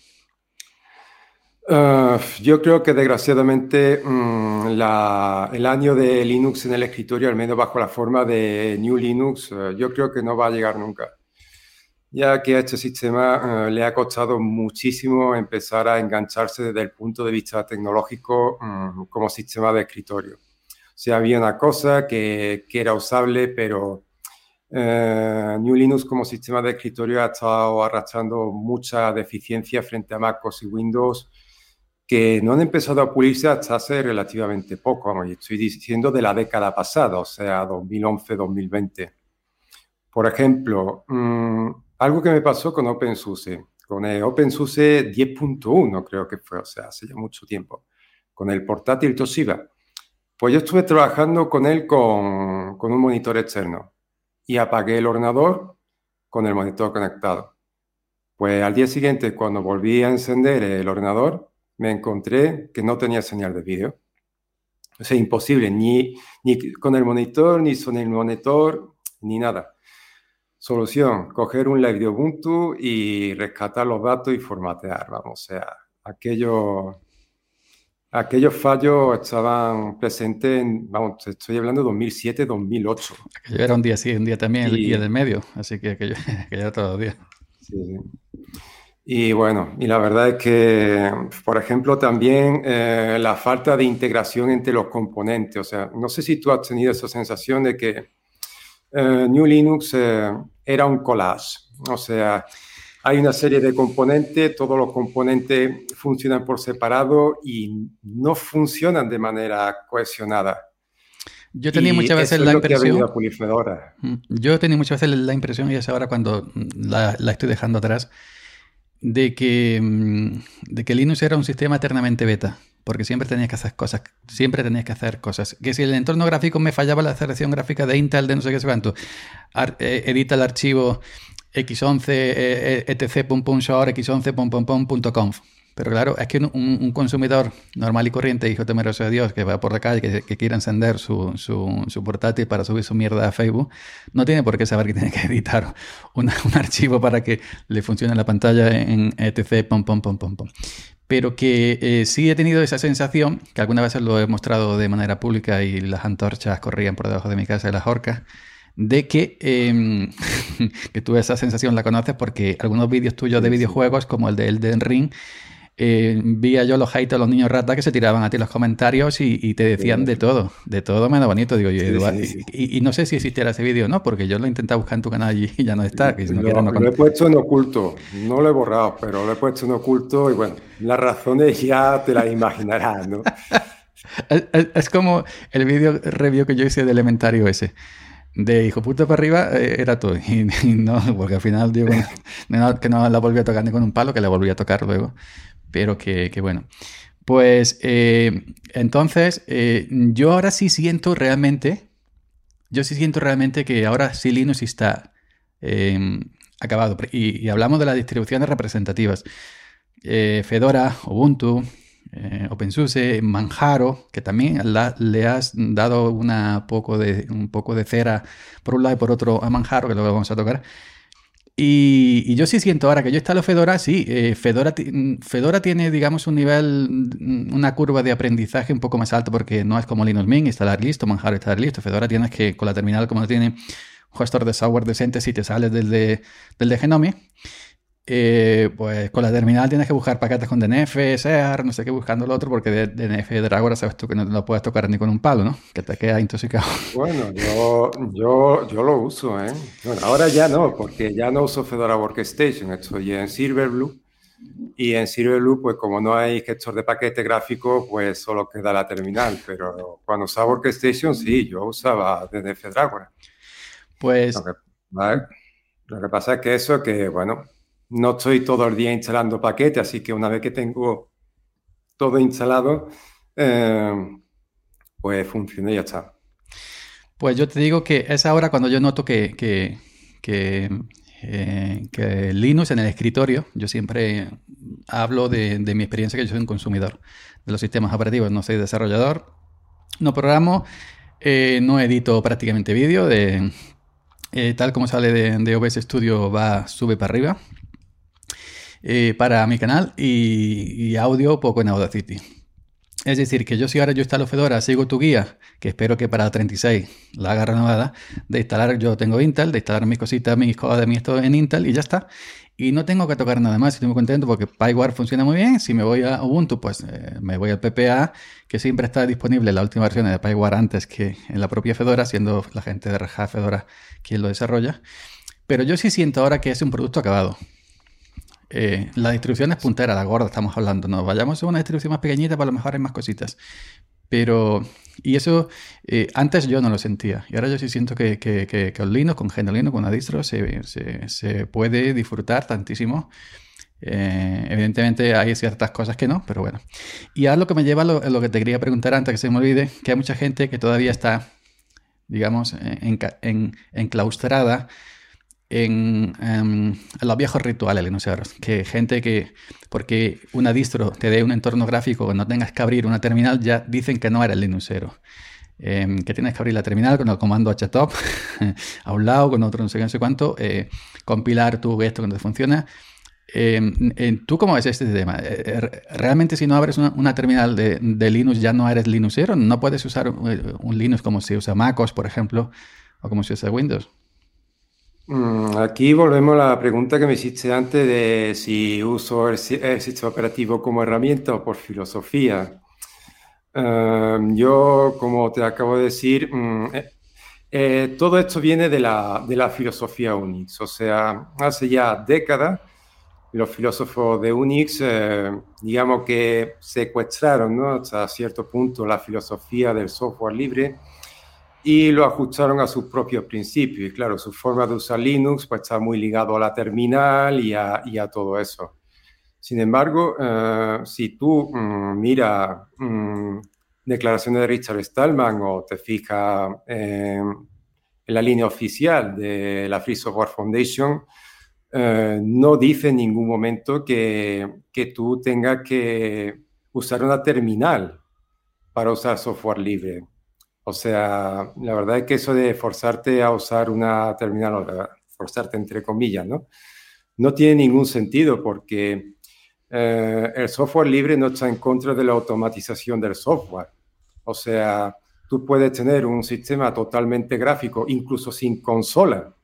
Ah, yo creo que desgraciadamente mm, el año de Linux en el escritorio, al menos bajo la forma de New Linux, eh, yo creo que no va a llegar nunca. ya que a este sistema eh, le ha costado muchísimo empezar a engancharse desde el punto de vista tecnológico mm, como sistema de escritorio. O sea, había una cosa que, que era usable, pero eh, New Linux como sistema de escritorio ha estado arrastrando mucha deficiencia frente a MacOS y Windows que no han empezado a pulirse hasta hace relativamente poco, vamos, estoy diciendo de la década pasada, o sea, 2011-2020. Por ejemplo, mm, algo que me pasó con OpenSUSE, con el OpenSUSE 10.1 creo que fue, o sea, hace ya mucho tiempo, con el portátil Toshiba. Pues yo estuve trabajando con él con, con un monitor externo y apagué el ordenador con el monitor conectado. Pues al día siguiente, cuando volví a encender el ordenador, me encontré que no tenía señal de vídeo. O sea, imposible, ni, ni con el monitor, ni con el monitor, ni nada. Solución, coger un live de Ubuntu y rescatar los datos y formatear, vamos, o sea, aquello, aquellos fallos estaban presentes en, vamos, estoy hablando de 2007, 2008. Aquello era un día sí, un día también, y, el del medio, así que aquello, aquello era todo el día. Sí, sí. Y bueno, y la verdad es que, por ejemplo, también eh, la falta de integración entre los componentes. O sea, no sé si tú has tenido esa sensación de que eh, New Linux eh, era un collage. O sea, hay una serie de componentes, todos los componentes funcionan por separado y no funcionan de manera cohesionada. Yo tenía muchas veces la impresión. Mm, yo tenía muchas veces la impresión, y es ahora cuando la, la estoy dejando atrás, de que, mm, de que Linux era un sistema eternamente beta, porque siempre tenías que hacer cosas, siempre tenías que hacer cosas. Que si el entorno gráfico me fallaba la aceleración gráfica de Intel, de no sé qué sé cuánto, eh, edita el archivo x11 etc pum pum x11 pum pum pum punto conf. Pero claro, es que un, consumidor normal y corriente, hijo temeroso de Dios, que va por la calle, que, que quiere encender su, su, portátil para subir su mierda a Facebook, no tiene por qué saber que tiene que editar un archivo para que le funcione la pantalla en etc. Pom, pom, pom, pom, pom. Pero que eh, sí he tenido esa sensación, que algunas veces lo he mostrado de manera pública y las antorchas corrían por debajo de mi casa de las orcas, de que, eh, que tú esa sensación la conoces porque algunos vídeos tuyos de videojuegos, como el de Elden Ring, eh, veía yo los haters, los niños ratas que se tiraban a ti los comentarios y, te decían de todo, de todo menos bonito, digo yo. y, no sé si existiera ese vídeo no, porque yo lo intenté buscar en tu canal y ya no está. Que lo, he puesto en oculto, no lo he borrado, pero lo he puesto en oculto y bueno, las razones ya te las imaginarás, ¿no? es, como el vídeo review que yo hice de Elementario ese de hijo puto para arriba eh, era todo. Y, no, porque al final digo que no la volví a tocar ni con un palo, que la volví a tocar luego pero que, bueno. Pues eh, entonces, eh, yo ahora sí siento realmente, yo sí siento realmente que ahora sí Linux está em, acabado. Y, hablamos de las distribuciones representativas. Eh, Fedora, Ubuntu, OpenSUSE, Manjaro, que también le has dado una poco de, un poco de cera por un lado y por otro a Manjaro, que lo vamos a tocar. Y, yo sí siento ahora que yo instalo Fedora, sí, eh, Fedora, Fedora tiene, digamos, un nivel, mm, una curva de aprendizaje un poco más alto porque no es como Linux Mint, instalar listo, Manjaro instalar listo. Fedora tienes que, con la terminal, como tiene un gestor de software decente, si te sales del de, del de eh, pues con la terminal tienes que buscar paquetes con DNF, SEAR, no sé qué, buscando el otro, porque DNF de Dragora sabes tú que no lo puedes tocar ni con un palo, ¿no? Que te queda intoxicado. Bueno, yo, yo, yo lo uso, ¿eh? Bueno, ahora ya no, porque ya no uso Fedora Workstation, estoy en Silverblue. Y en Silverblue, pues como no hay gestor de paquete gráfico, pues solo queda la terminal. Pero cuando usaba Workstation, sí, yo usaba DNF Dragora. Pues... Lo que pasa es que eso, que bueno, no estoy todo el día instalando paquetes, así que una vez que tengo todo instalado, eh, pues funciona y ya está. Pues yo te digo que es ahora cuando yo noto que, que, que, eh, Linux en el escritorio, yo siempre hablo de, mi experiencia que yo soy un consumidor de los sistemas operativos, no soy desarrollador, no programo, eh, no edito prácticamente vídeo, de, tal como sale de, de OBS Studio va, sube para arriba, eh, para mi canal y, audio poco en Audacity. Es decir, que yo si ahora yo instalo Fedora, sigo tu guía, que espero que para la 36 la haga renovada, de instalar, yo tengo Intel, de instalar mis cositas, mis cosas de mi esto en Intel y ya está. Y no tengo que tocar nada más, estoy muy contento porque PyWare funciona muy bien. Si me voy a Ubuntu, pues eh, me voy al PPA, que siempre está disponible la última versión de PyWare antes que en la propia Fedora, siendo la gente de Red Fedora quien lo desarrolla. Pero yo sí siento ahora que es un producto acabado. Eh, la distribución es puntera, la gorda estamos hablando. No vayamos a una distribución más pequeñita, para lo mejor hay más cositas. Pero, y eso eh, antes yo no lo sentía. Y ahora yo sí siento que, que, que, con Linux, con GNU con una distro, se, se, puede disfrutar tantísimo. Eh, evidentemente hay ciertas cosas que no, pero bueno. Y ahora lo que me lleva a lo, que te quería preguntar antes que se me olvide, que hay mucha gente que todavía está, digamos, en, en, enclaustrada en, em, los viejos rituales linuxeros. Que gente que, porque una distro te dé un entorno gráfico no tengas que abrir una terminal, ya dicen que no eres linuxero. Em, que tienes que abrir la terminal con el comando htop a un lado, con otro no sé qué, no sé cuánto, eh, compilar tu esto cuando funciona. Em, ¿Tú cómo ves este tema? Eh, eh, ¿Realmente si no abres una, terminal de, Linux ya no eres linuxero? ¿No puedes usar un Linux como se usa MacOS, por ejemplo, o como se usa Windows? Mm, aquí volvemos a la pregunta que me hiciste antes de si uso el, sistema operativo como herramienta o por filosofía. Em, yo, como te acabo de decir, eh, eh, todo esto viene de la, de la, filosofía Unix. O sea, hace ya décadas los filósofos de Unix, eh, digamos que secuestraron ¿no? hasta cierto punto la filosofía del software libre y lo ajustaron a sus propios principios. Y claro, su forma de usar Linux pues, está muy ligado a la terminal y a, y a todo eso. Sin embargo, eh, si tú mm, miras mm, declaraciones de Richard Stallman o te fijas en la línea oficial de la Free Software Foundation, eh, no dice en ningún momento que, que tú tengas que usar una terminal para usar software libre. O sea, la verdad es que eso de forzarte a usar una terminal, forzarte entre comillas, ¿no? No tiene ningún sentido porque eh, el software libre no está en contra de la automatización del software. O sea, tú puedes tener un sistema totalmente gráfico, incluso sin consola,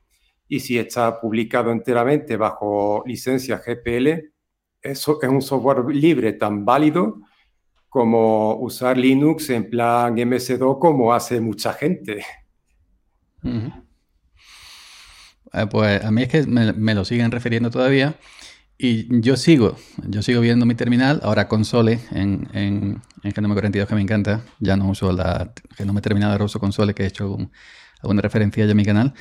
y si está publicado enteramente bajo licencia GPL, eso es un software libre tan válido como usar Linux en plan MS2 como hace mucha gente. Eh, pues a mí es que me, lo siguen refiriendo todavía y yo sigo, yo sigo viendo mi terminal, ahora console en, en, en Genome 42 que me encanta, ya no uso la Genome Terminal, ahora uso console que he hecho alguna referencia ya en mi canal.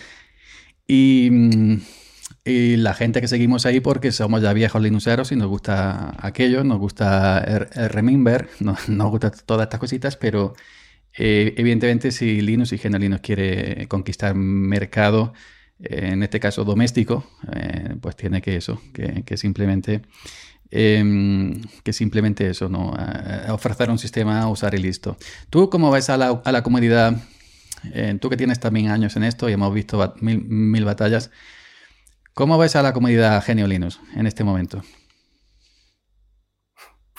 Y mm, y la gente que seguimos ahí porque somos ya viejos linuxeros y nos gusta aquello, nos gusta el, Remember, nos, nos gustan todas estas cositas, pero eh, evidentemente si Linux y GNU Linux quiere conquistar mercado, eh, en este caso doméstico, eh, pues tiene que eso, que, simplemente... Em, que simplemente eso, ¿no? ofrecer un sistema, usar y listo. ¿Tú cómo ves a la, a la comunidad? tú que tienes también años en esto y hemos visto mil, mil batallas, ¿Cómo ves a la comunidad Genio Linux en este momento?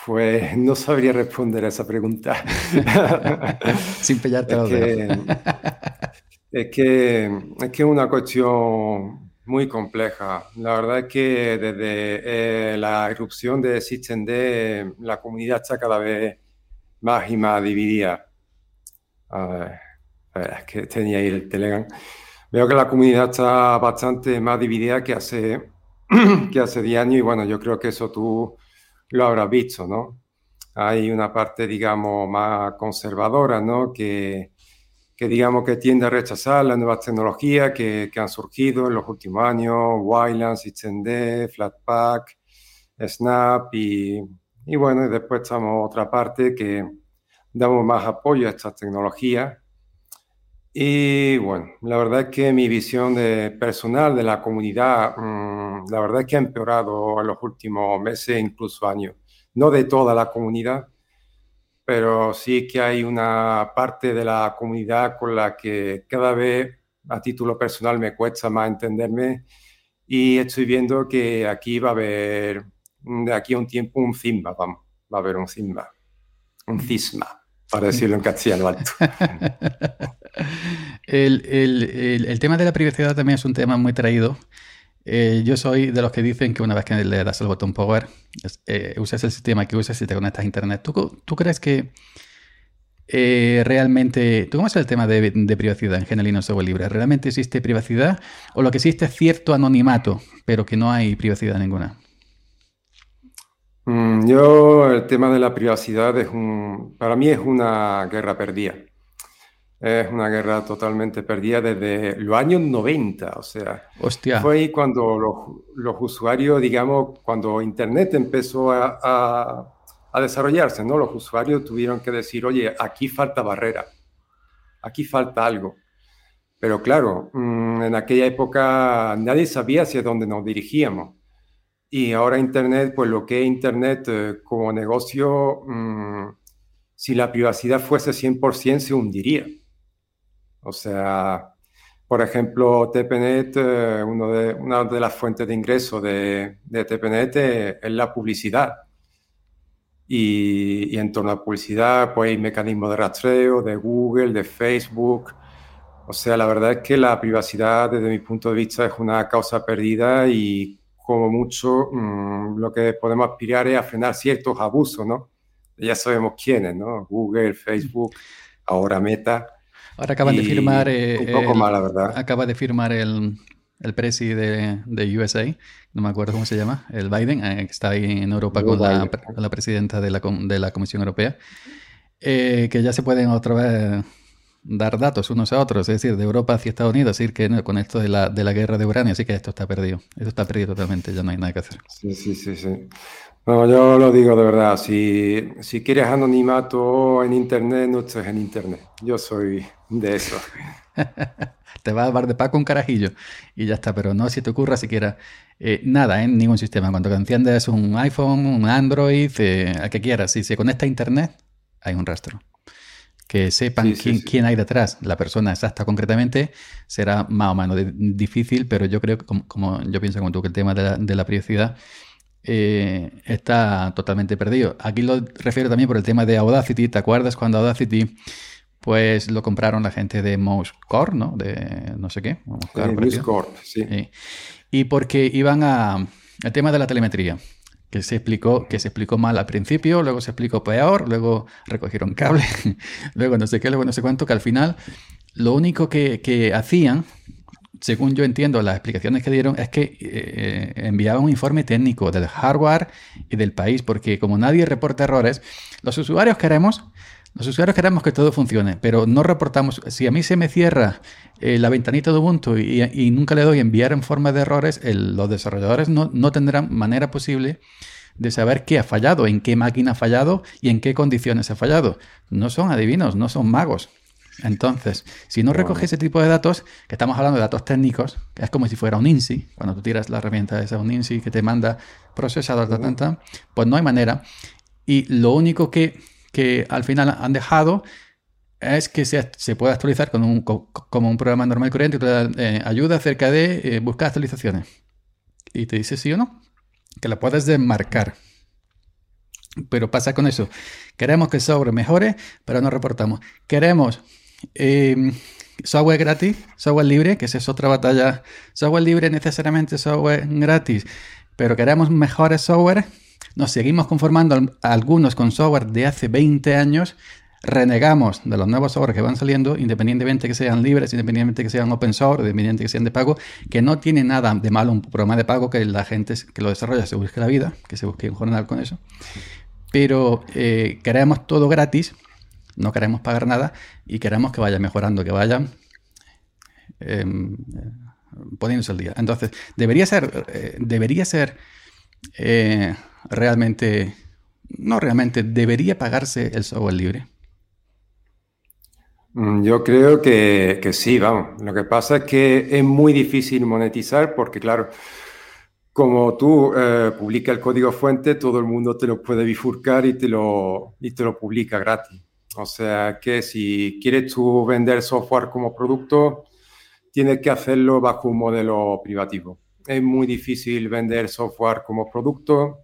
Pues no sabría responder a esa pregunta. Sin pillarte es que, es que es una cuestión muy compleja. La verdad es que desde eh, la irrupción de SystemD la comunidad está cada vez más y más dividida. A ver, es que tenía ahí el Telegram. Veo que la comunidad está bastante más dividida que hace, que hace 10 años y bueno, yo creo que eso tú lo habrás visto, ¿no? Hay una parte, digamos, más conservadora, ¿no? Que, que digamos que tiende a rechazar las nuevas tecnologías que, que han surgido en los últimos años, Wayland, SystemD, Flatpak, Snap y, y bueno, y después estamos otra parte que damos más apoyo a estas tecnologías y bueno, la verdad es que mi visión de personal de la comunidad, mm, la verdad es que ha empeorado en los últimos meses, incluso años. No de toda la comunidad, pero sí que hay una parte de la comunidad con la que cada vez a título personal me cuesta más entenderme y estoy viendo que aquí va a haber, de aquí a un tiempo, un Zimba, vamos, va a haber un Zimba. un cisma, para decirlo en castellano alto. el, tema de la privacidad también es un tema muy traído. Eh, yo soy de los que dicen que una vez que le das el botón power, eh, usas el sistema que usas y te conectas a internet. ¿Tú, tú crees que eh, realmente, ¿tú cómo es el tema de, privacidad en general y software libre? ¿Realmente existe privacidad o lo que existe es cierto anonimato, pero que no hay privacidad ninguna? Mm, yo, el tema de la privacidad es un, para mí es una guerra perdida. Es una guerra totalmente perdida desde los años 90, o sea, fue ahí cuando los, usuarios, digamos, cuando Internet empezó a a desarrollarse, ¿no? Los usuarios tuvieron que decir, oye, aquí falta barrera, aquí falta algo. Pero claro, mm, en aquella época nadie sabía hacia dónde nos dirigíamos. Y ahora Internet, pues lo que es Internet eh, como negocio, mm, si la privacidad fuese 100%, se hundiría. O sea, por ejemplo, TPNet, eh, uno de, una de las fuentes de ingreso de, de TPNet eh, es la publicidad y, en torno a publicidad, pues hay mecanismos de rastreo de Google, de Facebook. O sea, la verdad es que la privacidad, desde mi punto de vista, es una causa perdida y como mucho mm, lo que podemos aspirar es a frenar ciertos abusos, ¿no? Ya sabemos quiénes, ¿no? Google, Facebook, ahora Meta. Ahora acaban de firmar... un poco mal, la verdad. Acaba de firmar el, el presi de, de, USA, no me acuerdo cómo se llama, el Biden, eh, que está ahí en Europa con la, la, presidenta de la, de la Comisión Europea, eh, que ya se pueden otra vez dar datos unos a otros, es decir, de Europa hacia Estados Unidos, decir que con esto de la, de la guerra de Ucrania, así que esto está perdido, esto está perdido totalmente, ya no hay nada que hacer. Sí, sí, sí, sí. No, yo lo digo de verdad, si, si quieres anonimato en Internet, no estés en Internet. Yo soy de eso. te va a dar de paco un carajillo y ya está, pero no si te ocurra siquiera eh, nada en ningún sistema. Cuando enciendes un iPhone, un Android, eh, a que quieras, si se conecta a Internet, hay un rastro. Que sepan quién, hay detrás, la persona exacta concretamente, será más o menos difícil, pero yo creo que, como, yo pienso como tú, que el tema de la, privacidad eh, está totalmente perdido. Aquí lo refiero también por el tema de Audacity. ¿Te acuerdas cuando Audacity pues lo compraron la gente de Mouse Core, ¿no? De no sé qué. Mouse Corp, sí. Y porque iban a el tema de la telemetría, que se explicó que se explicó mal al principio, luego se explicó peor, luego recogieron cable, luego no sé qué, luego no sé cuánto, que al final lo único que, hacían, según yo entiendo las explicaciones que dieron, es que eh, enviaban un informe técnico del hardware y del país, porque como nadie reporta errores, los usuarios queremos los usuarios queremos que todo funcione, pero no reportamos. Si a mí se me cierra eh, la ventanita de Ubuntu y, nunca le doy enviar en forma de errores, los desarrolladores no, tendrán manera posible de saber qué ha fallado, en qué máquina ha fallado y en qué condiciones ha fallado. No son adivinos, no son magos. Entonces, si no recoge ese tipo de datos, que estamos hablando de datos técnicos, que es como si fuera un INSI, cuando tú tiras la herramienta esa, un INSI que te manda procesador, pues no hay manera. Y lo único que que al final han dejado es que se, se puede actualizar con un, como un programa normal y corriente eh, ayuda acerca de eh, buscar actualizaciones. Y te dice sí o no, que la puedes desmarcar. Pero pasa con eso. Queremos que el software mejore, pero no reportamos. Queremos em, software gratis, software libre, que esa es otra batalla. Software libre necesariamente software gratis, pero queremos mejores software nos seguimos conformando algunos con software de hace 20 años, renegamos de los nuevos software que van saliendo, independientemente que sean libres, independientemente que sean open source, independientemente que sean de pago, que no tiene nada de malo un programa de pago que la gente que lo desarrolla se busque la vida, que se busque un jornal con eso. Pero eh, queremos todo gratis, no queremos pagar nada y queremos que vaya mejorando, que vaya em, poniéndose al día. Entonces, debería ser, eh, debería ser eh, realmente, no realmente, debería pagarse el software libre? Mm, yo creo que, sí, vamos. Lo que pasa es que es muy difícil monetizar porque, claro, como tú eh, publicas el código fuente, todo el mundo te lo puede bifurcar y te lo, y te lo publica gratis. O sea que si quieres tú vender software como producto, tienes que hacerlo bajo un modelo privativo. Es muy difícil vender software como producto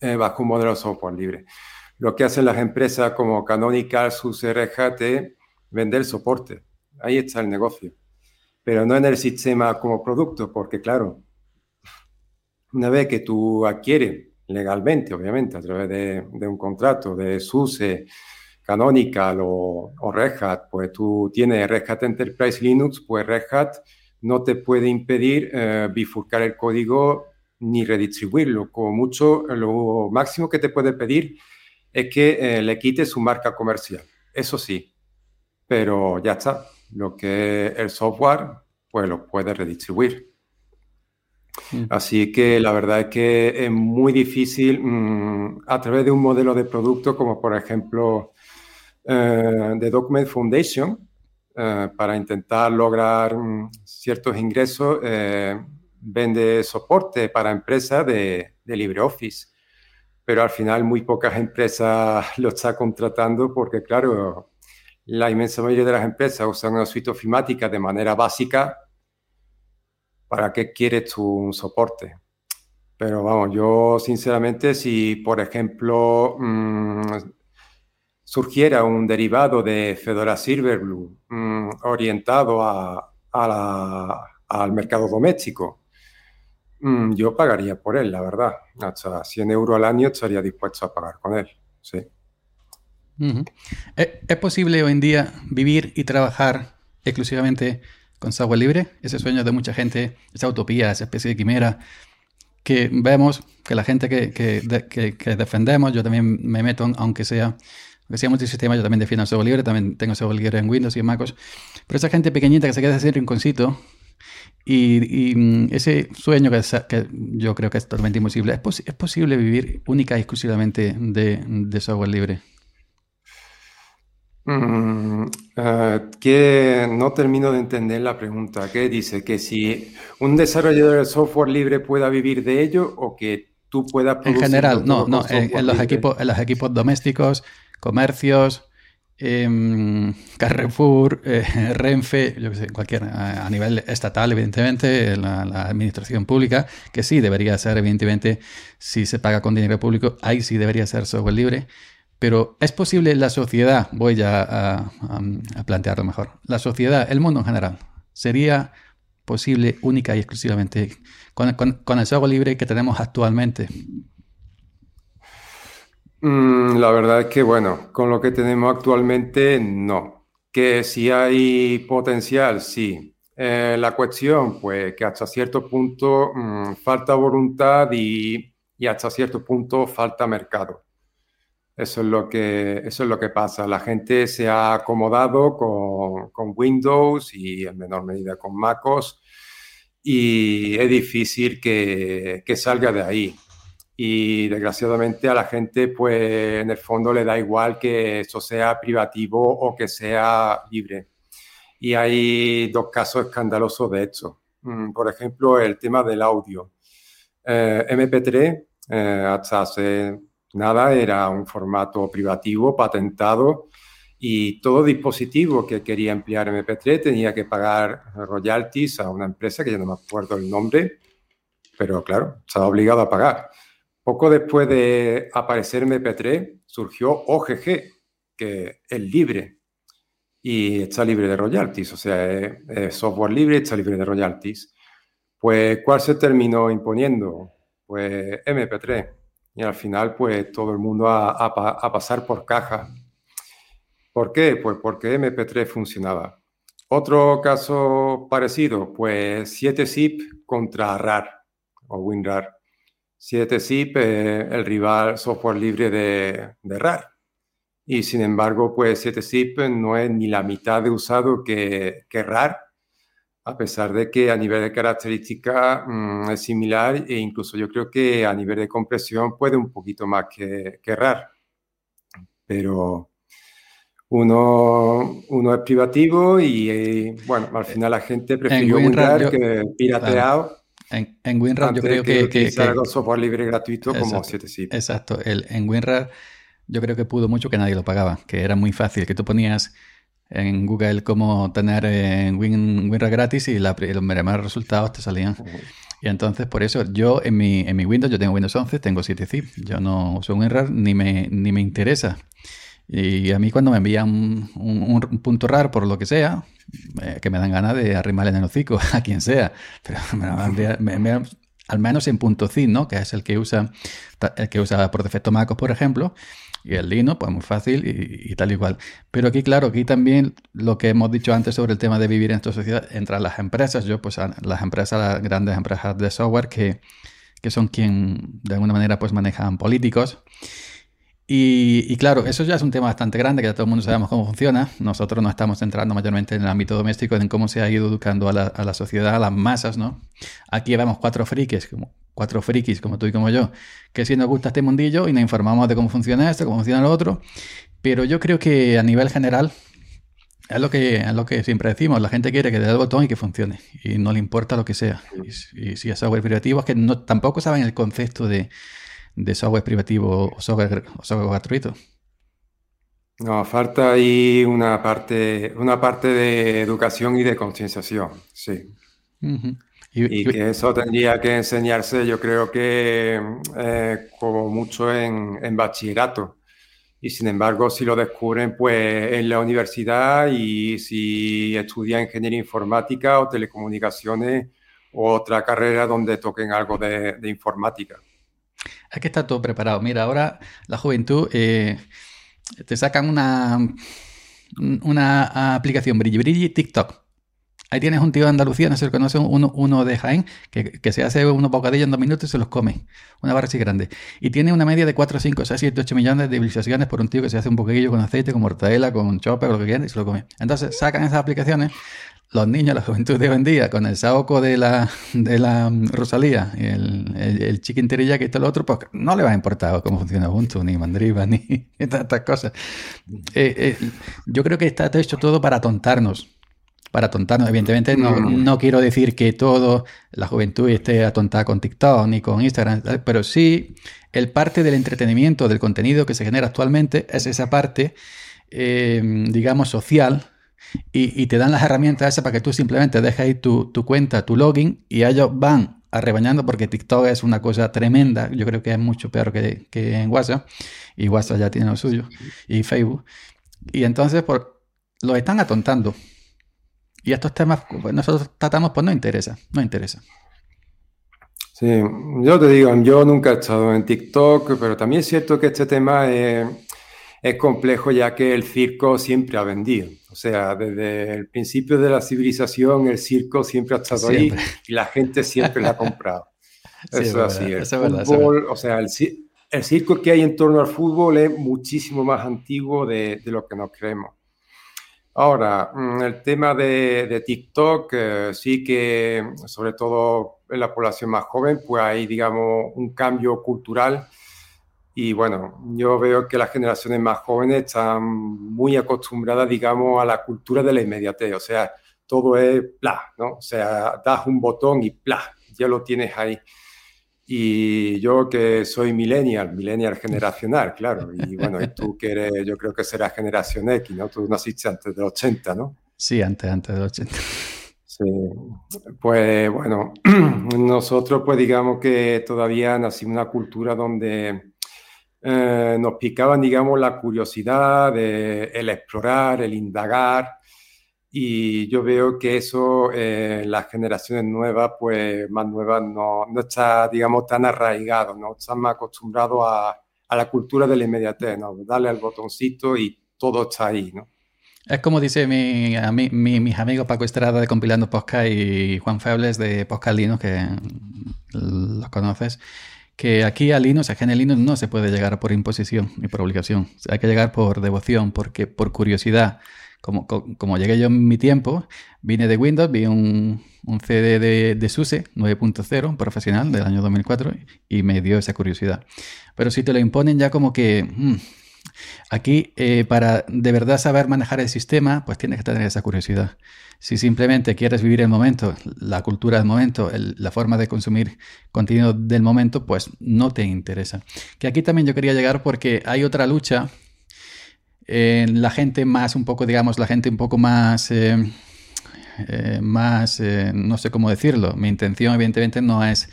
eh, bajo un modelo de software libre. lo que hacen las empresas como Canonical, SUSE, Red Hat es vender soporte. Ahí está el negocio. Pero no en el sistema como producto, porque claro, una vez que tú adquieres legalmente, obviamente, a través de, un contrato de SUSE, Canonical o, o, Red Hat, pues tú tienes Red Hat Enterprise Linux, pues Red Hat no te puede impedir eh, bifurcar el código ni redistribuirlo. Como mucho, lo máximo que te puede pedir es que eh, le quites su marca comercial. Eso sí, pero ya está. Lo que es el software, pues lo puede redistribuir. Mm. Así que la verdad es que es muy difícil mm, a través de un modelo de producto como por ejemplo eh, de Document Foundation, eh, para intentar lograr mm, ciertos ingresos, eh, vende soporte para empresas de, LibreOffice. Pero al final muy pocas empresas lo están contratando porque, claro, la inmensa mayoría de las empresas usan una suite ofimática de manera básica. ¿Para qué quieres tú un soporte? Pero vamos, yo sinceramente, si por ejemplo mm, surgiera un derivado de Fedora Silverblue mm, orientado al mercado doméstico, yo pagaría por él, la verdad. Hasta 100 euros al año estaría dispuesto a pagar con él. Sí. ¿Es posible hoy en día vivir y trabajar exclusivamente con software libre? Ese sueño de mucha gente, esa utopía, esa especie de quimera que vemos, que la gente que, que defendemos, yo también me meto, aunque sea porque si multisistema, yo también defino el software libre, también tengo software libre en Windows y en MacOS. Pero esa gente pequeñita que se queda en ese rinconcito y, y mm, ese sueño que, que, yo creo que es totalmente imposible, ¿es, ¿es posible vivir única y exclusivamente de, de software libre? Mm, eh, que no termino de entender la pregunta. ¿Qué dice? ¿Que si un desarrollador de software libre pueda vivir de ello o que tú puedas En general, no, no, en, los equipos, en los equipos domésticos, comercios, em, Carrefour, eh, Renfe, yo que cualquier, a, nivel estatal, evidentemente, la, administración pública, que sí debería ser, evidentemente, si se paga con dinero público, ahí sí debería ser software libre. Pero es posible la sociedad, voy ya a, plantearlo mejor, la sociedad, el mundo en general, sería posible única y exclusivamente con el software libre que tenemos actualmente. Mm, la verdad es que, bueno, con lo que tenemos actualmente, no. Que si hay potencial, sí. Eh, la cuestión, pues, que hasta cierto punto mm, falta voluntad y, hasta cierto punto falta mercado. Eso es lo que, eso es lo que pasa. La gente se ha acomodado con, con Windows y en menor medida con MacOS y es difícil que, que salga de ahí y desgraciadamente a la gente pues en el fondo le da igual que eso sea privativo o que sea libre. Y hay dos casos escandalosos de esto. Mm, por ejemplo, el tema del audio. Eh, MP3 eh, hasta hace nada era un formato privativo, patentado, y todo dispositivo que quería emplear MP3 tenía que pagar royalties a una empresa que ya no me acuerdo el nombre, pero claro, estaba obligado a pagar. Poco después de aparecer MP3, surgió OGG, que es libre y está libre de royalties, o sea, es, software libre, está libre de royalties. Pues, ¿cuál se terminó imponiendo? Pues MP3. Y al final, pues todo el mundo a, a pasar por caja. ¿Por qué? Pues porque MP3 funcionaba. Otro caso parecido, pues 7-zip contra RAR o WinRAR. 7zip es el rival software libre de, de RAR. Y sin embargo, pues 7zip no es ni la mitad de usado que, que RAR, a pesar de que a nivel de característica mm, es similar e incluso yo creo que a nivel de compresión puede un poquito más que, que RAR. Pero uno, uno es privativo y, bueno, al final la gente prefirió WinRAR que pirateado. En, en WinRAR yo creo que... que, software libre gratuito como 7zip. Exacto. El, en WinRAR yo creo que pudo mucho que nadie lo pagaba, que era muy fácil, que tú ponías en Google cómo tener eh, Win, WinRAR gratis y la, los primeros resultados te salían. Y entonces, por eso, yo en mi, en mi Windows, yo tengo Windows 11, tengo 7 zip. Yo no uso WinRAR ni me, ni me interesa. Y a mí cuando me envían un, punto RAR por lo que sea, eh, que me dan ganas de arrimarle en el hocico a quien sea. Pero me, al menos en punto .zip, ¿no? Que es el que usa, el que usa por defecto MacOS, por ejemplo. Y el Linux, pues muy fácil y, tal y cual. Pero aquí, claro, aquí también lo que hemos dicho antes sobre el tema de vivir en esta sociedad, entran las empresas, yo pues las empresas, las grandes empresas de software que, que son quien de alguna manera pues manejan políticos. Y, claro, eso ya es un tema bastante grande, que ya todo el mundo sabemos cómo funciona. Nosotros nos estamos centrando mayormente en el ámbito doméstico, en cómo se ha ido educando a la, a la sociedad, a las masas, ¿no? Aquí vemos cuatro frikis, como, cuatro frikis como tú y como yo, que sí nos gusta este mundillo y nos informamos de cómo funciona esto, cómo funciona lo otro. Pero yo creo que a nivel general es lo que, es lo que siempre decimos, la gente quiere que le dé el botón y que funcione, y no le importa lo que sea. Y, si es software privativo, es que no, tampoco saben el concepto de de software privativo o software, gratuito. No, falta ahí una parte, una parte de educación y de concienciación, sí. y, que eso tendría que enseñarse, yo creo que eh, como mucho en, bachillerato. Y sin embargo, si lo descubren pues en la universidad y si estudian ingeniería informática o telecomunicaciones o otra carrera donde toquen algo de informática. Que está todo preparado. Mira, ahora la juventud eh, te sacan una, una aplicación Brilli Brilli TikTok. Ahí tienes un tío de Andalucía, no sé si conoce, uno, uno de Jaén, que, se hace unos bocadillos en dos minutos y se los come. Una barra así grande. Y tiene una media de 4, 5, 6, 7, 8 millones de visualizaciones por un tío que se hace un bocadillo con aceite, con mortadela, con chopper, lo que quiera, y se lo come. Entonces sacan esas aplicaciones, los niños, la juventud de hoy en día, con el saoco de la, de la Rosalía, el, el, el chicken teriyaki y todo lo otro, pues no le va a importar cómo funciona Ubuntu, ni Mandriva, ni estas cosas. Eh, eh, yo creo que está hecho todo para tontarnos. Para tontarnos, evidentemente no, no quiero decir que todo la juventud esté atontada con TikTok ni con Instagram, pero sí el parte del entretenimiento, del contenido que se genera actualmente, es esa parte, eh, digamos, social, y, te dan las herramientas esas para que tú simplemente dejes ahí tu, cuenta, tu login y ellos van arrebañando porque TikTok es una cosa tremenda. Yo creo que es mucho peor que, en WhatsApp y WhatsApp ya tiene lo suyo y Facebook. Y entonces por, lo están atontando. Y estos temas pues, nosotros tratamos, pues no interesa, no interesa. Sí, yo te digo, yo nunca he estado en TikTok, pero también es cierto que este tema es es complejo ya que el circo siempre ha vendido. O sea, desde el principio de la civilización el circo siempre ha estado ahí y la gente siempre lo ha comprado. eso es así. El fútbol, o sea, el, circo que hay en torno al fútbol es muchísimo más antiguo de, lo que nos creemos. Ahora, mm, el tema de, TikTok, eh, sí que, sobre todo en la población más joven, pues hay, digamos, un cambio cultural y bueno, yo veo que las generaciones más jóvenes están muy acostumbradas, digamos, a la cultura de la inmediatez. O sea, todo es bla, ¿no? O sea, das un botón y bla, ya lo tienes ahí. Y yo que soy millennial, millennial generacional, claro. Y bueno, y tú que eres, yo creo que serás generación X, ¿no? Tú naciste antes del 80, ¿no? Sí, antes, antes del 80. Sí, pues bueno, nosotros pues digamos que todavía nacimos una cultura donde eh, nos picaban, digamos, la curiosidad, el explorar, el indagar. Y yo veo que eso eh, las generaciones nuevas, pues más nuevas, no, no está, digamos, tan arraigado, no están más acostumbrados a, a la cultura de la inmediatez, ¿no? Darle al botoncito y todo está ahí, ¿no? Es como dice mi, mis amigos Paco Estrada de Compilando Podcast y Juan Febles de Podcast que los conoces que aquí a Linux, a GNU Linux, no se puede llegar por imposición ni por obligación. hay que llegar por devoción, porque por curiosidad. Como, como, llegué yo en mi tiempo, vine de Windows, vi un, CD de, SUSE 9.0 profesional del año 2004 y me dio esa curiosidad. Pero si te lo imponen ya como que... Mm, aquí, eh, para de verdad saber manejar el sistema, pues tienes que tener esa curiosidad. Si simplemente quieres vivir el momento, la cultura del momento, la forma de consumir contenido del momento, pues no te interesa. Que aquí también yo quería llegar porque hay otra lucha eh, la gente más, un poco, digamos, la gente un poco más, eh, eh, más, no sé cómo decirlo. Mi intención, evidentemente, no es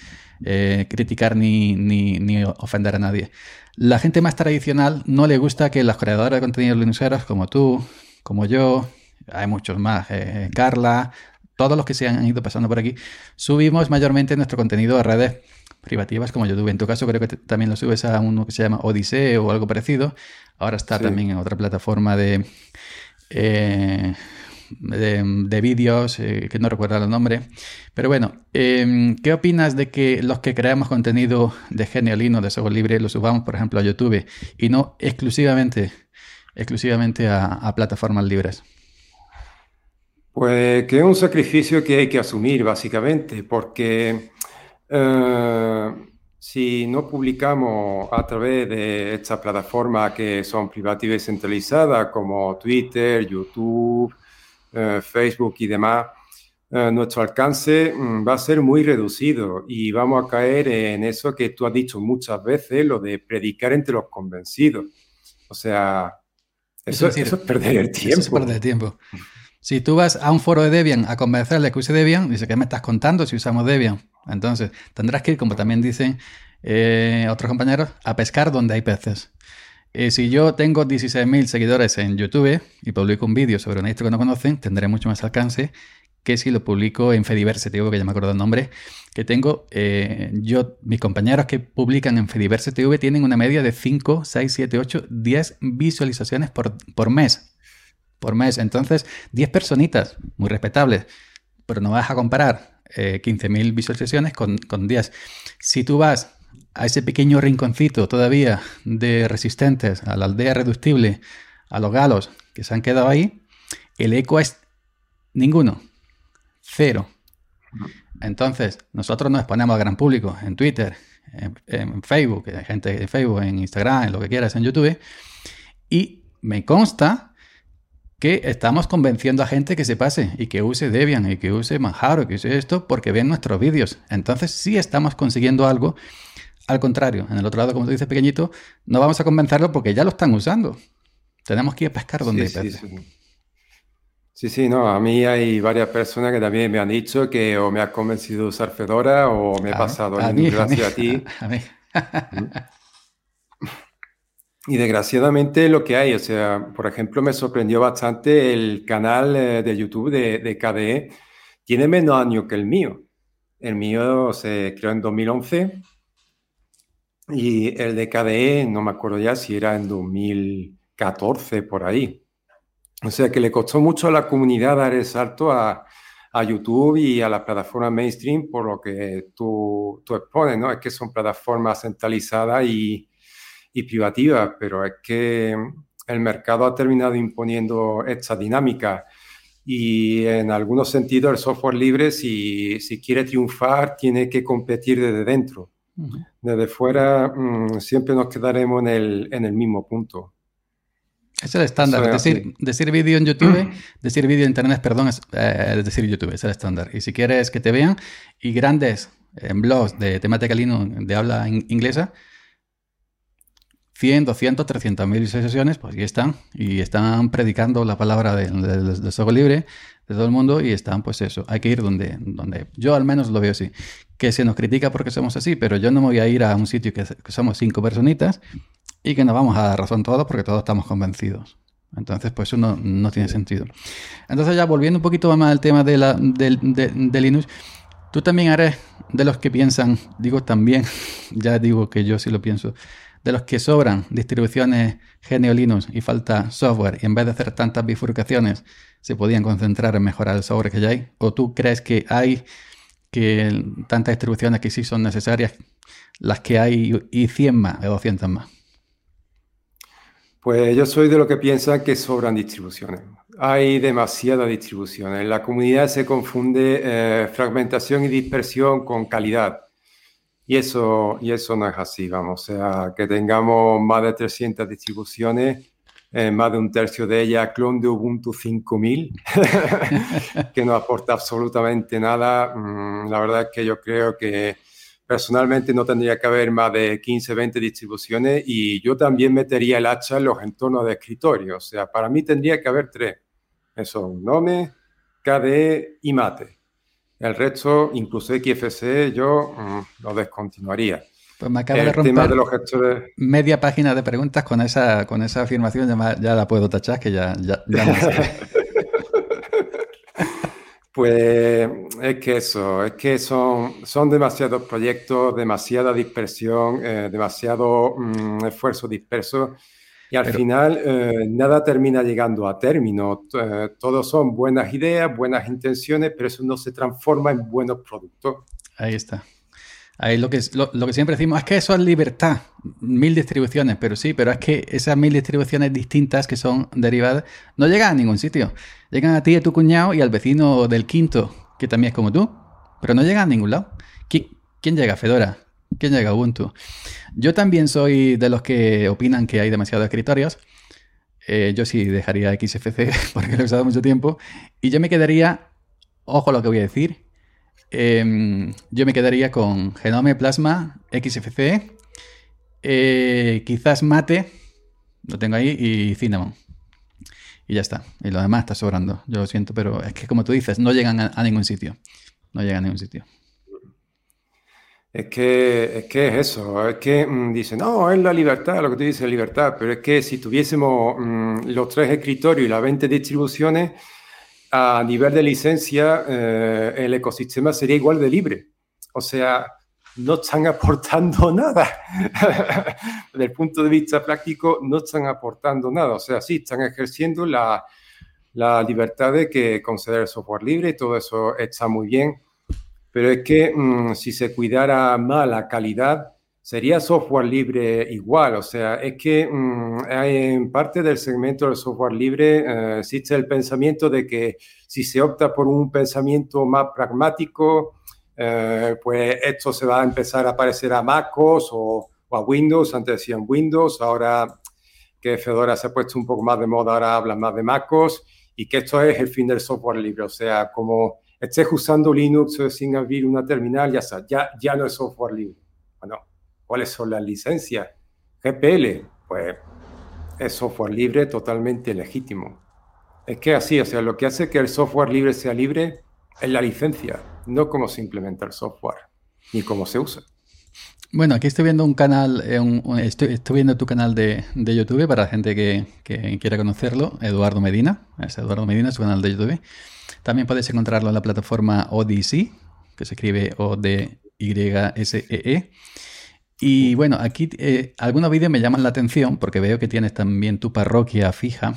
criticar ni, ni, ofender a nadie. La gente más tradicional no le gusta que los creadores de contenidos linuxeros, como tú, como yo, hay muchos más, Carla, todos los que se han ido pasando por aquí, subimos mayormente nuestro contenido a redes privativas como YouTube. En tu caso creo que también lo subes a uno que se llama Odyssey o algo parecido. Ahora está también en otra plataforma de, eh, de, vídeos, eh, que no recuerdo el nombre. Pero bueno, em, ¿qué opinas de que los que creamos contenido de Genialino, de software libre, lo subamos, por ejemplo, a YouTube y no exclusivamente, exclusivamente a, plataformas libres? Pues que es un sacrificio que hay que asumir, básicamente, porque eh, si no publicamos a través de estas plataformas que son privativas y centralizadas como Twitter, YouTube, Facebook y demás, eh, nuestro alcance mm, va a ser muy reducido y vamos a caer en eso que tú has dicho muchas veces, lo de predicar entre los convencidos. O sea, eso, es, perder el tiempo. Eso es perder el tiempo. Si tú vas a un foro de Debian a convencerle que use Debian, dice, ¿qué me estás contando si usamos Debian? Entonces, tendrás que ir, como también dicen eh, otros compañeros, a pescar donde hay peces. Eh, si yo tengo 16.000 seguidores en YouTube y publico un vídeo sobre un esto que no conocen, tendré mucho más alcance que si lo publico en Fediversity, que ya me acuerdo el nombre, que tengo, eh, yo, mis compañeros que publican en Fediversity TV tienen una media de 5, 6, 7, 8, 10 visualizaciones por, por mes. Por mes. Entonces, 10 personitas, muy respetables. Pero no vas a comparar 15.000 eh, visualizaciones con, con 10. Si tú vas a ese pequeño rinconcito todavía de resistentes, a la aldea reductible, a los galos que se han quedado ahí, el eco es ninguno, cero. Entonces, nosotros nos exponemos al gran público en Twitter, en, Facebook, gente en Facebook, en Instagram, en lo que quieras, en YouTube, y me consta que estamos convenciendo a gente que se pase y que use Debian y que use Manjaro, que use esto, porque ven nuestros vídeos. Entonces sí estamos consiguiendo algo. Al contrario, en el otro lado, como tú dices, pequeñito, no vamos a convencerlo porque ya lo están usando. Tenemos que ir a pescar donde sí, hay peces. Sí, sí. no, a mí hay varias personas que también me han dicho que o me ha convencido de usar Fedora o me he pasado a gracias a, ti. A mí. Y desgraciadamente lo que hay, o sea, por ejemplo, me sorprendió bastante el canal eh, de YouTube de, KDE, tiene menos años que el mío. El mío se creó en 2011 y el de KDE, no me acuerdo ya si era en 2014 por ahí. O sea que le costó mucho a la comunidad dar el salto a, a YouTube y a las plataformas mainstream por lo que tú, tú expones, ¿no? Es que son plataformas centralizadas y, y privativa, pero es que el mercado ha terminado imponiendo esta dinámica y en algunos sentidos el software libre, si, si quiere triunfar, tiene que competir desde dentro. Desde fuera mm, siempre nos quedaremos en el, en el mismo punto. Es el estándar. decir, decir vídeo en YouTube, decir vídeo en Internet, perdón, eh, es decir YouTube, es el estándar. Y si quieres que te vean, y grandes en blogs de temática Linux de habla inglesa, 100, 200, 300 mil sesiones, pues aquí están. Y están predicando la palabra del de, software libre de todo el mundo y están, pues eso, hay que ir donde, donde yo al menos lo veo así. Que se nos critica porque somos así, pero yo no me voy a ir a un sitio que, somos cinco personitas y que nos vamos a dar razón todos porque todos estamos convencidos. Entonces, pues eso no, tiene sentido. Entonces, ya volviendo un poquito más al tema de, la, de Linux, tú también eres de los que piensan, digo también, ya digo que yo sí lo pienso, de los que sobran distribuciones GNU Linux y falta software y en vez de hacer tantas bifurcaciones se podían concentrar en mejorar el software que ya hay? ¿O tú crees que hay que tantas distribuciones que sí son necesarias, las que hay y 100 más o 200 más? Pues yo soy de los que piensa que sobran distribuciones. Hay demasiadas distribuciones. En la comunidad se confunde eh, fragmentación y dispersión con calidad. Y eso, y eso no es así, vamos. O sea, que tengamos más de 300 distribuciones, eh, más de un tercio de ellas clon de Ubuntu 5000, que no aporta absolutamente nada. Mm, la verdad es que yo creo que personalmente no tendría que haber más de 15, 20 distribuciones y yo también metería el hacha en los entornos de escritorio. O sea, para mí tendría que haber tres. Eso, Nome, KDE y Mate. El resto, incluso XFCE, yo mm, lo descontinuaría. Pues me acaba de romper media página de preguntas con esa, con esa afirmación, ya, la puedo tachar, que ya, ya, ya Pues es que eso, es que son, son demasiados proyectos, demasiada dispersión, eh, demasiado mm, esfuerzo disperso y al final eh, nada termina llegando a término. Eh, todos son buenas ideas, buenas intenciones, pero eso no se transforma en buenos productos. Ahí está. Ahí lo que, lo, que siempre decimos es que eso es libertad, mil distribuciones, pero sí, pero es que esas mil distribuciones distintas que son derivadas no llegan a ningún sitio. Llegan a ti, a tu cuñado y al vecino del quinto, que también es como tú, pero no llegan a ningún lado. ¿Quién, llega? Fedora. ¿Quién llega? Ubuntu. Yo también soy de los que opinan que hay demasiados escritorios. Eh, yo sí dejaría XFC porque lo he usado mucho tiempo. Y yo me quedaría, ojo lo que voy a decir, Em, yo me quedaría con Genome Plasma XFCE, eh, quizás Mate, lo tengo ahí, y Cinnamon. Y ya está. Y lo demás está sobrando. Yo lo siento, pero es que como tú dices, no llegan a, ningún sitio. No llegan a ningún sitio. Es que, es que es eso, es que mm, dice, no, es la libertad, lo que tú dices, libertad, pero es que si tuviésemos mm, los tres escritorios y las 20 distribuciones, a nivel de licencia, eh, el ecosistema sería igual de libre. O sea, no están aportando nada. Desde el punto de vista práctico, no están aportando nada. O sea, sí, están ejerciendo la, la libertad de que conceder software libre y todo eso está muy bien. Pero es que mm, si se cuidara más la calidad, sería software libre igual. O sea, es que mm, en parte del segmento del software libre eh, existe el pensamiento de que si se opta por un pensamiento más pragmático, eh, pues esto se va a empezar a parecer a MacOS o, a Windows. Antes decían Windows, ahora que Fedora se ha puesto un poco más de moda, ahora hablan más de MacOS y que esto es el fin del software libre. O sea, como estés usando Linux sin abrir una terminal, ya, ya, ya no es software libre. Bueno, ¿Cuáles son las licencias? GPL, pues es software libre totalmente legítimo. Es que así, o sea, lo que hace que el software libre sea libre es la licencia, no cómo se implementa el software, ni cómo se usa. Bueno, aquí estoy viendo un canal, eh, estoy, viendo tu canal de, YouTube para la gente que, quiera conocerlo, Eduardo Medina, es Eduardo Medina, su canal de YouTube. También puedes encontrarlo en la plataforma Odyssey, que se escribe O-D-Y-S-E-E. e y bueno, aquí eh, algunos vídeos me llaman la atención porque veo que tienes también tu parroquia fija.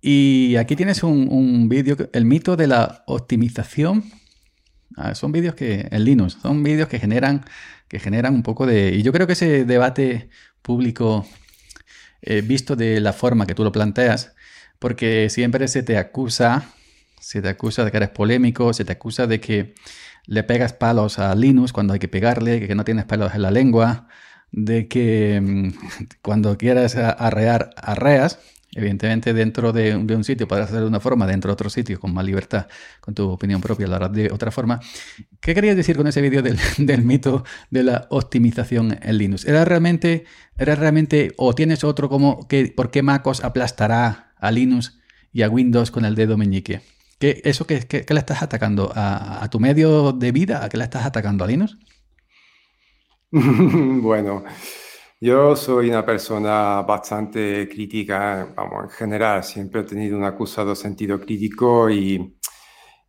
Y aquí tienes un, vídeo, el mito de la optimización. Ah, son vídeos que, en Linux, son vídeos que generan, que generan un poco de... Y yo creo que ese debate público eh, visto de la forma que tú lo planteas, porque siempre se te acusa, se te acusa de que eres polémico, se te acusa de que le pegas palos a Linux cuando hay que pegarle, que no tienes pelos en la lengua, de que mm, cuando quieras arrear, arreas. Evidentemente, dentro de, un sitio podrás hacerlo de una forma, dentro de otro sitio con más libertad, con tu opinión propia, lo harás de otra forma. ¿Qué querías decir con ese vídeo del, mito de la optimización en Linux? ¿Era realmente, ¿Era realmente, o tienes otro como que por qué MacOS aplastará a Linux y a Windows con el dedo meñique? ¿Qué, ¿Eso qué, le estás atacando? ¿A, tu medio de vida? ¿A qué le estás atacando a Linux? bueno, yo soy una persona bastante crítica, vamos, en general, siempre he tenido un acusado sentido crítico y,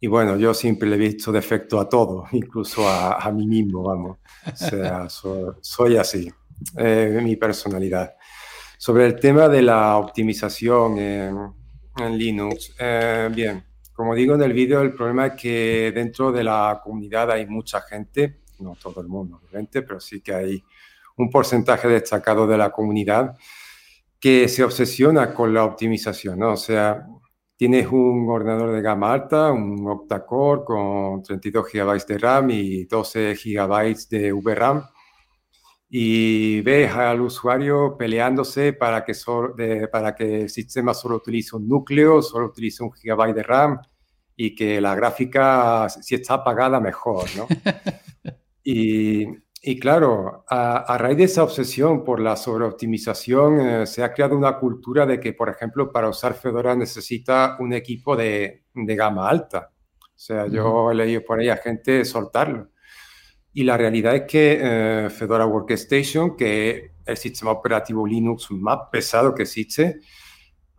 y bueno, yo siempre le he visto defecto a todo, incluso a, mí mismo, vamos. O sea, soy así, eh, mi personalidad. Sobre el tema de la optimización en, Linux, eh, bien, como digo en el vídeo, el problema es que dentro de la comunidad hay mucha gente, no todo el mundo obviamente, pero sí que hay un porcentaje destacado de la comunidad que se obsesiona con la optimización, ¿no? O sea, tienes un ordenador de gama alta, un octa-core con 32 GB de RAM y 12 GB de VRAM y ves al usuario peleándose para que, para que el sistema solo utilice un núcleo, solo utilice un gigabyte de RAM y que la gráfica, si está apagada, mejor, ¿no? Y, y claro, a, raíz de esa obsesión por la sobreoptimización, eh, se ha creado una cultura de que, por ejemplo, para usar Fedora necesita un equipo de, de gama alta. O sea, yo he leído por ahí a gente soltarlo. Y la realidad es que eh, Fedora Workstation, que es el sistema operativo Linux más pesado que existe,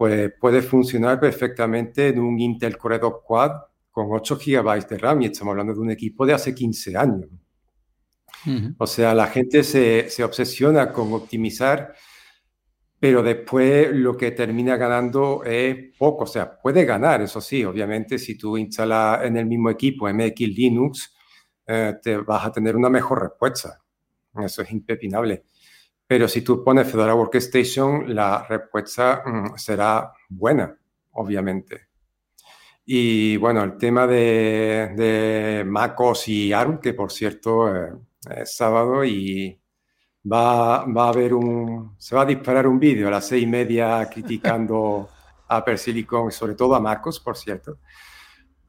pues puede funcionar perfectamente en un Intel Core 2 Quad con 8 GB de RAM y estamos hablando de un equipo de hace 15 años. O sea, la gente se, se, obsesiona con optimizar, pero después lo que termina ganando es poco. O sea, puede ganar, eso sí, obviamente, si tú instalas en el mismo equipo MX Linux, eh, te vas a tener una mejor respuesta. Eso es impepinable. Pero si tú pones Fedora Workstation, la respuesta mm, será buena, obviamente. Y bueno, el tema de, de MacOS y ARM, que por cierto eh, es sábado y va, va, a haber un, se va a disparar un vídeo a las seis y media criticando a Apple Silicon, sobre todo a MacOS, por cierto.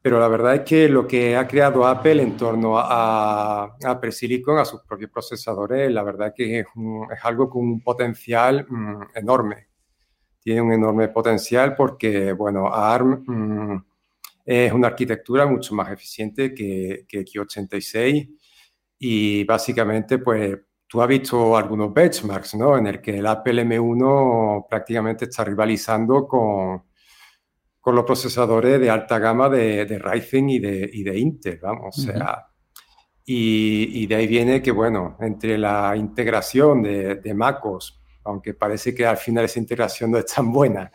Pero la verdad es que lo que ha creado Apple en torno a, a Silicon, a sus propios procesadores, la verdad es que es, algo con un potencial mm, enorme. Tiene un enorme potencial porque, bueno, ARM mm, es una arquitectura mucho más eficiente que, que X86 y básicamente, pues tú has visto algunos benchmarks, ¿no? En el que el Apple M1 prácticamente está rivalizando con, con los procesadores de alta gama de, de Ryzen y de, y de, Intel, vamos, o sea, y, y, de ahí viene que, bueno, entre la integración de, de, MacOS, aunque parece que al final esa integración no es tan buena,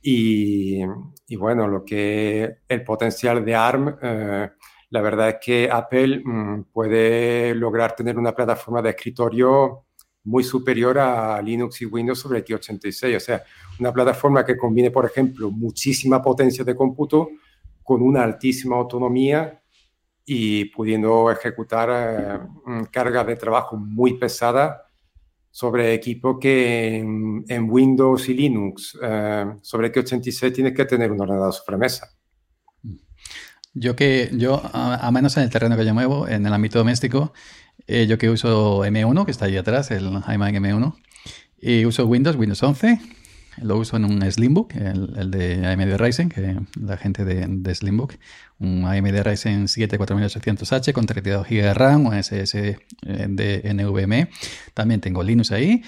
y, y bueno, lo que el potencial de ARM, eh, la verdad es que Apple mm, puede lograr tener una plataforma de escritorio muy superior a Linux y Windows sobre x86. O sea, una plataforma que combine, por ejemplo, muchísima potencia de cómputo con una altísima autonomía y pudiendo ejecutar eh, mm, cargas de trabajo muy pesadas sobre equipo que en, Windows y Linux, eh, sobre x86 tienes que tener un ordenador sobremesa. Yo que, yo, a, menos en el terreno que yo muevo, en el ámbito doméstico, eh, yo que uso M1, que está ahí atrás, el iMac M1, y uso Windows, Windows 11, lo uso en un Slimbook, el, el de AMD Ryzen, que la gente de, de Slimbook, un AMD Ryzen 7 4800H con 32 GB de RAM, un SSD eh, de NVMe. También tengo Linux ahí.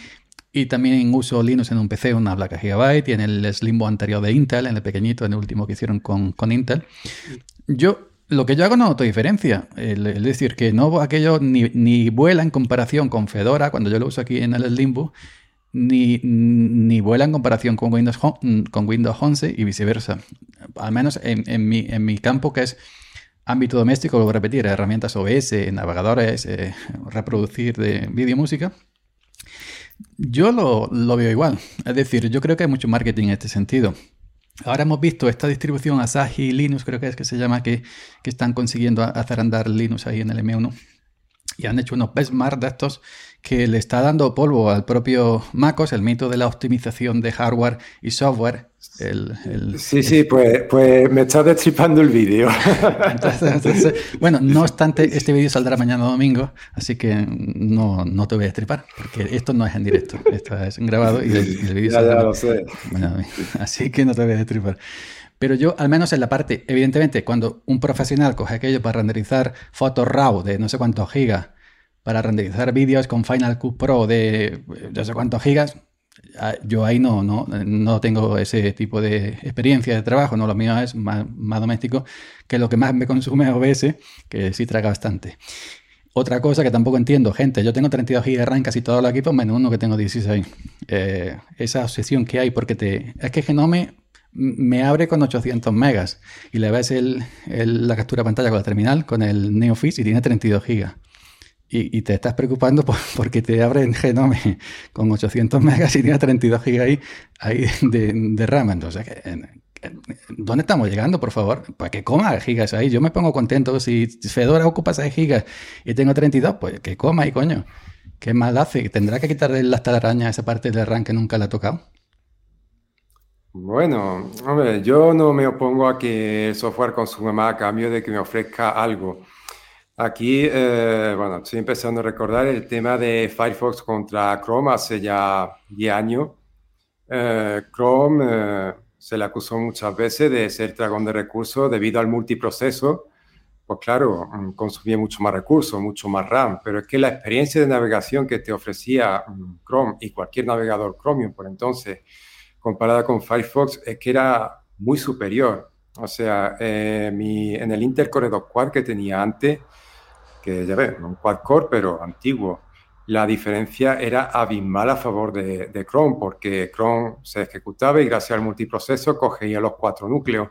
Y también uso Linux en un PC, una placa Gigabyte, y en el Slimbo anterior de Intel, en el pequeñito, en el último que hicieron con, con Intel. Yo, lo que yo hago no noto diferencia. Es decir, que no aquello ni, ni, vuela en comparación con Fedora, cuando yo lo uso aquí en el Limbo, ni, ni vuela en comparación con Windows, con Windows 11 y viceversa. Al menos en, en, mi, en mi campo, que es ámbito doméstico, lo voy a repetir, herramientas OBS, navegadores, eh, reproducir de vídeo música. Yo lo, lo, veo igual. Es decir, yo creo que hay mucho marketing en este sentido. Ahora hemos visto esta distribución Asahi Linux, creo que es que se llama, que, que están consiguiendo hacer andar Linux ahí en el M1. Y han hecho unos benchmarks de estos que le está dando polvo al propio MacOS, el mito de la optimización de hardware y software. sí, sí, pues, pues me está destripando el vídeo. bueno, no obstante, este vídeo saldrá mañana domingo, así que no, no, te voy a destripar, porque esto no es en directo, esto es grabado y el, vídeo saldrá. Ya lo sé. así que no te voy a destripar. Pero yo, al menos en la parte, evidentemente, cuando un profesional coge aquello para renderizar fotos RAW de no sé cuántos gigas, para renderizar vídeos con Final Cut Pro de no sé cuántos gigas, ah, yo ahí no, no, no tengo ese tipo de experiencia de trabajo, no lo mío es más, doméstico, que lo que más me consume es OBS, que sí traga bastante. Otra cosa que tampoco entiendo, gente, yo tengo 32 GB de RAM casi todos los equipos, menos uno que tengo 16. Eh, esa obsesión que hay, porque te, es que Genome me abre con 800 megas y le ves el, la captura de pantalla con la terminal, con el NeoFix y tiene 32 gigas. Y, te estás preocupando porque te abre el Genome con 800 megas y tiene 32 gigas ahí, de, de, RAM. Entonces, ¿dónde estamos llegando, por favor? Para que coma gigas ahí. Yo me pongo contento. Si Fedora ocupa 6 gigas y tengo 32, pues que coma ahí, coño. ¿Qué mal hace? ¿Tendrá que quitarle las telarañas a esa parte del RAM que nunca le ha tocado? Bueno, hombre, yo no me opongo a que el software consuma más a cambio de que me ofrezca algo. Aquí, eh, bueno, estoy empezando a recordar el tema de Firefox contra Chrome hace ya 10 años. Eh, Chrome eh, se le acusó muchas veces de ser dragón de recursos debido al multiproceso. Pues claro, mm, consumía mucho más recursos, mucho más RAM, pero es que la experiencia de navegación que te ofrecía mm, Chrome y cualquier navegador Chromium por entonces, comparada con Firefox, es que era muy superior. O sea, mi, en el Intel Core 2 Quad que tenía antes, que ya ves, un quad-core, pero antiguo. La diferencia era abismal a favor de, de, Chrome, porque Chrome se ejecutaba y gracias al multiproceso cogía los cuatro núcleos.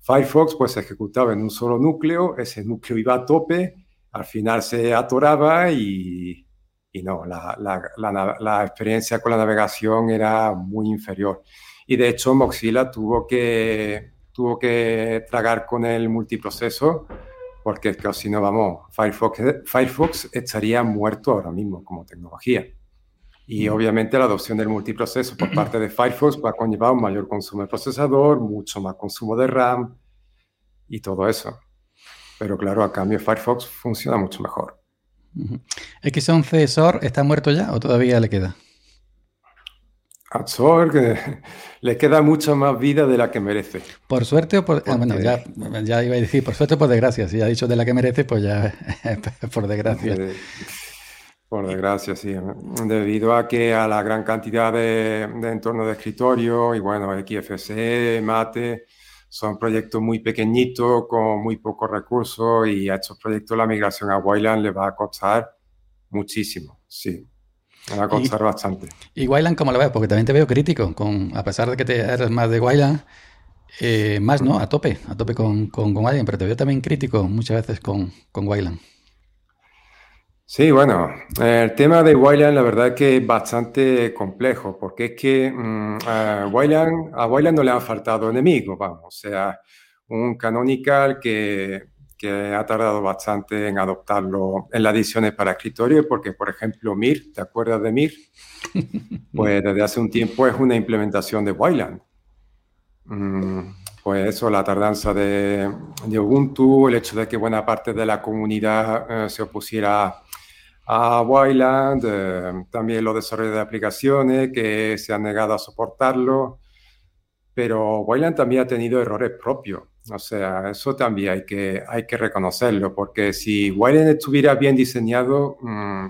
Firefox pues se ejecutaba en un solo núcleo, ese núcleo iba a tope, al final se atoraba y, y no, la, la, la, experiencia con la navegación era muy inferior. Y de hecho Mozilla tuvo que, tuvo que tragar con el multiproceso porque es que si no, vamos, Firefox, Firefox estaría muerto ahora mismo como tecnología. Y obviamente la adopción del multiproceso por parte de Firefox va a conllevar un mayor consumo de procesador, mucho más consumo de RAM y todo eso. Pero claro, a cambio Firefox funciona mucho mejor. ¿X11 SOR está muerto ya o todavía le queda? A que le queda mucha más vida de la que merece. Por suerte o por... Ah, bueno, ya, ya, iba a decir, por suerte o por desgracia. Si ha dicho de la que merece, pues ya por desgracia. Por desgracia, sí. Debido a que a la gran cantidad de, de entornos de escritorio y bueno, XFC, Mate, son proyectos muy pequeñitos, con muy pocos recursos y a estos proyectos la migración a Wayland le va a costar muchísimo, sí. Me va a costar bastante. ¿Y Wayland cómo lo ves? Porque también te veo crítico, con, a pesar de que te eres más de Wayland, eh, más, ¿no? A tope, a tope con, con, con, Wayland, pero te veo también crítico muchas veces con, con Wayland. Sí, bueno, el tema de Wayland la verdad es que es bastante complejo, porque es que mm, a, Wayland, a Wayland no le han faltado enemigos, vamos, o sea, un canonical que que ha tardado bastante en adoptarlo en las ediciones para escritorio, porque, por ejemplo, Mir, ¿te acuerdas de Mir? Pues desde hace un tiempo es una implementación de Wayland. Mm, pues eso, la tardanza de, Ubuntu, el hecho de que buena parte de la comunidad eh, se opusiera a Wayland, eh, también los desarrollos de aplicaciones que se han negado a soportarlo, pero Wayland también ha tenido errores propios. O sea, eso también hay que, hay que reconocerlo, porque si Wayland estuviera bien diseñado, mm,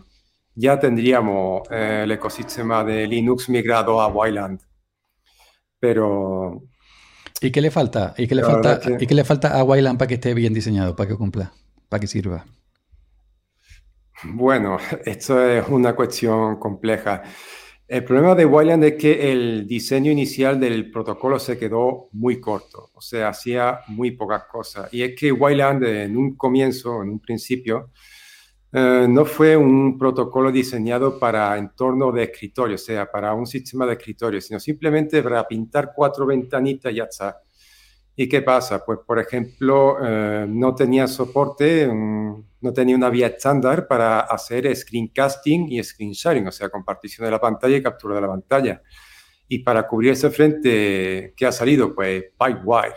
ya tendríamos eh, el ecosistema de Linux migrado a Wayland. Pero... ¿Y qué le falta? ¿Y qué le falta, ¿Y qué le falta a Wayland para que esté bien diseñado, para que cumpla, para que sirva? Bueno, esto es una cuestión compleja. El problema de Wayland es que el diseño inicial del protocolo se quedó muy corto, o sea, hacía muy pocas cosas. Y es que Wayland en un comienzo, en un principio, eh, no fue un protocolo diseñado para entorno de escritorio, o sea, para un sistema de escritorio, sino simplemente para pintar cuatro ventanitas y ya está. ¿Y qué pasa? Pues, por ejemplo, eh, no tenía soporte, no tenía una vía estándar para hacer screencasting y screen sharing, o sea, compartición de la pantalla y captura de la pantalla. Y para cubrir ese frente, ¿qué ha salido? Pues PyWire.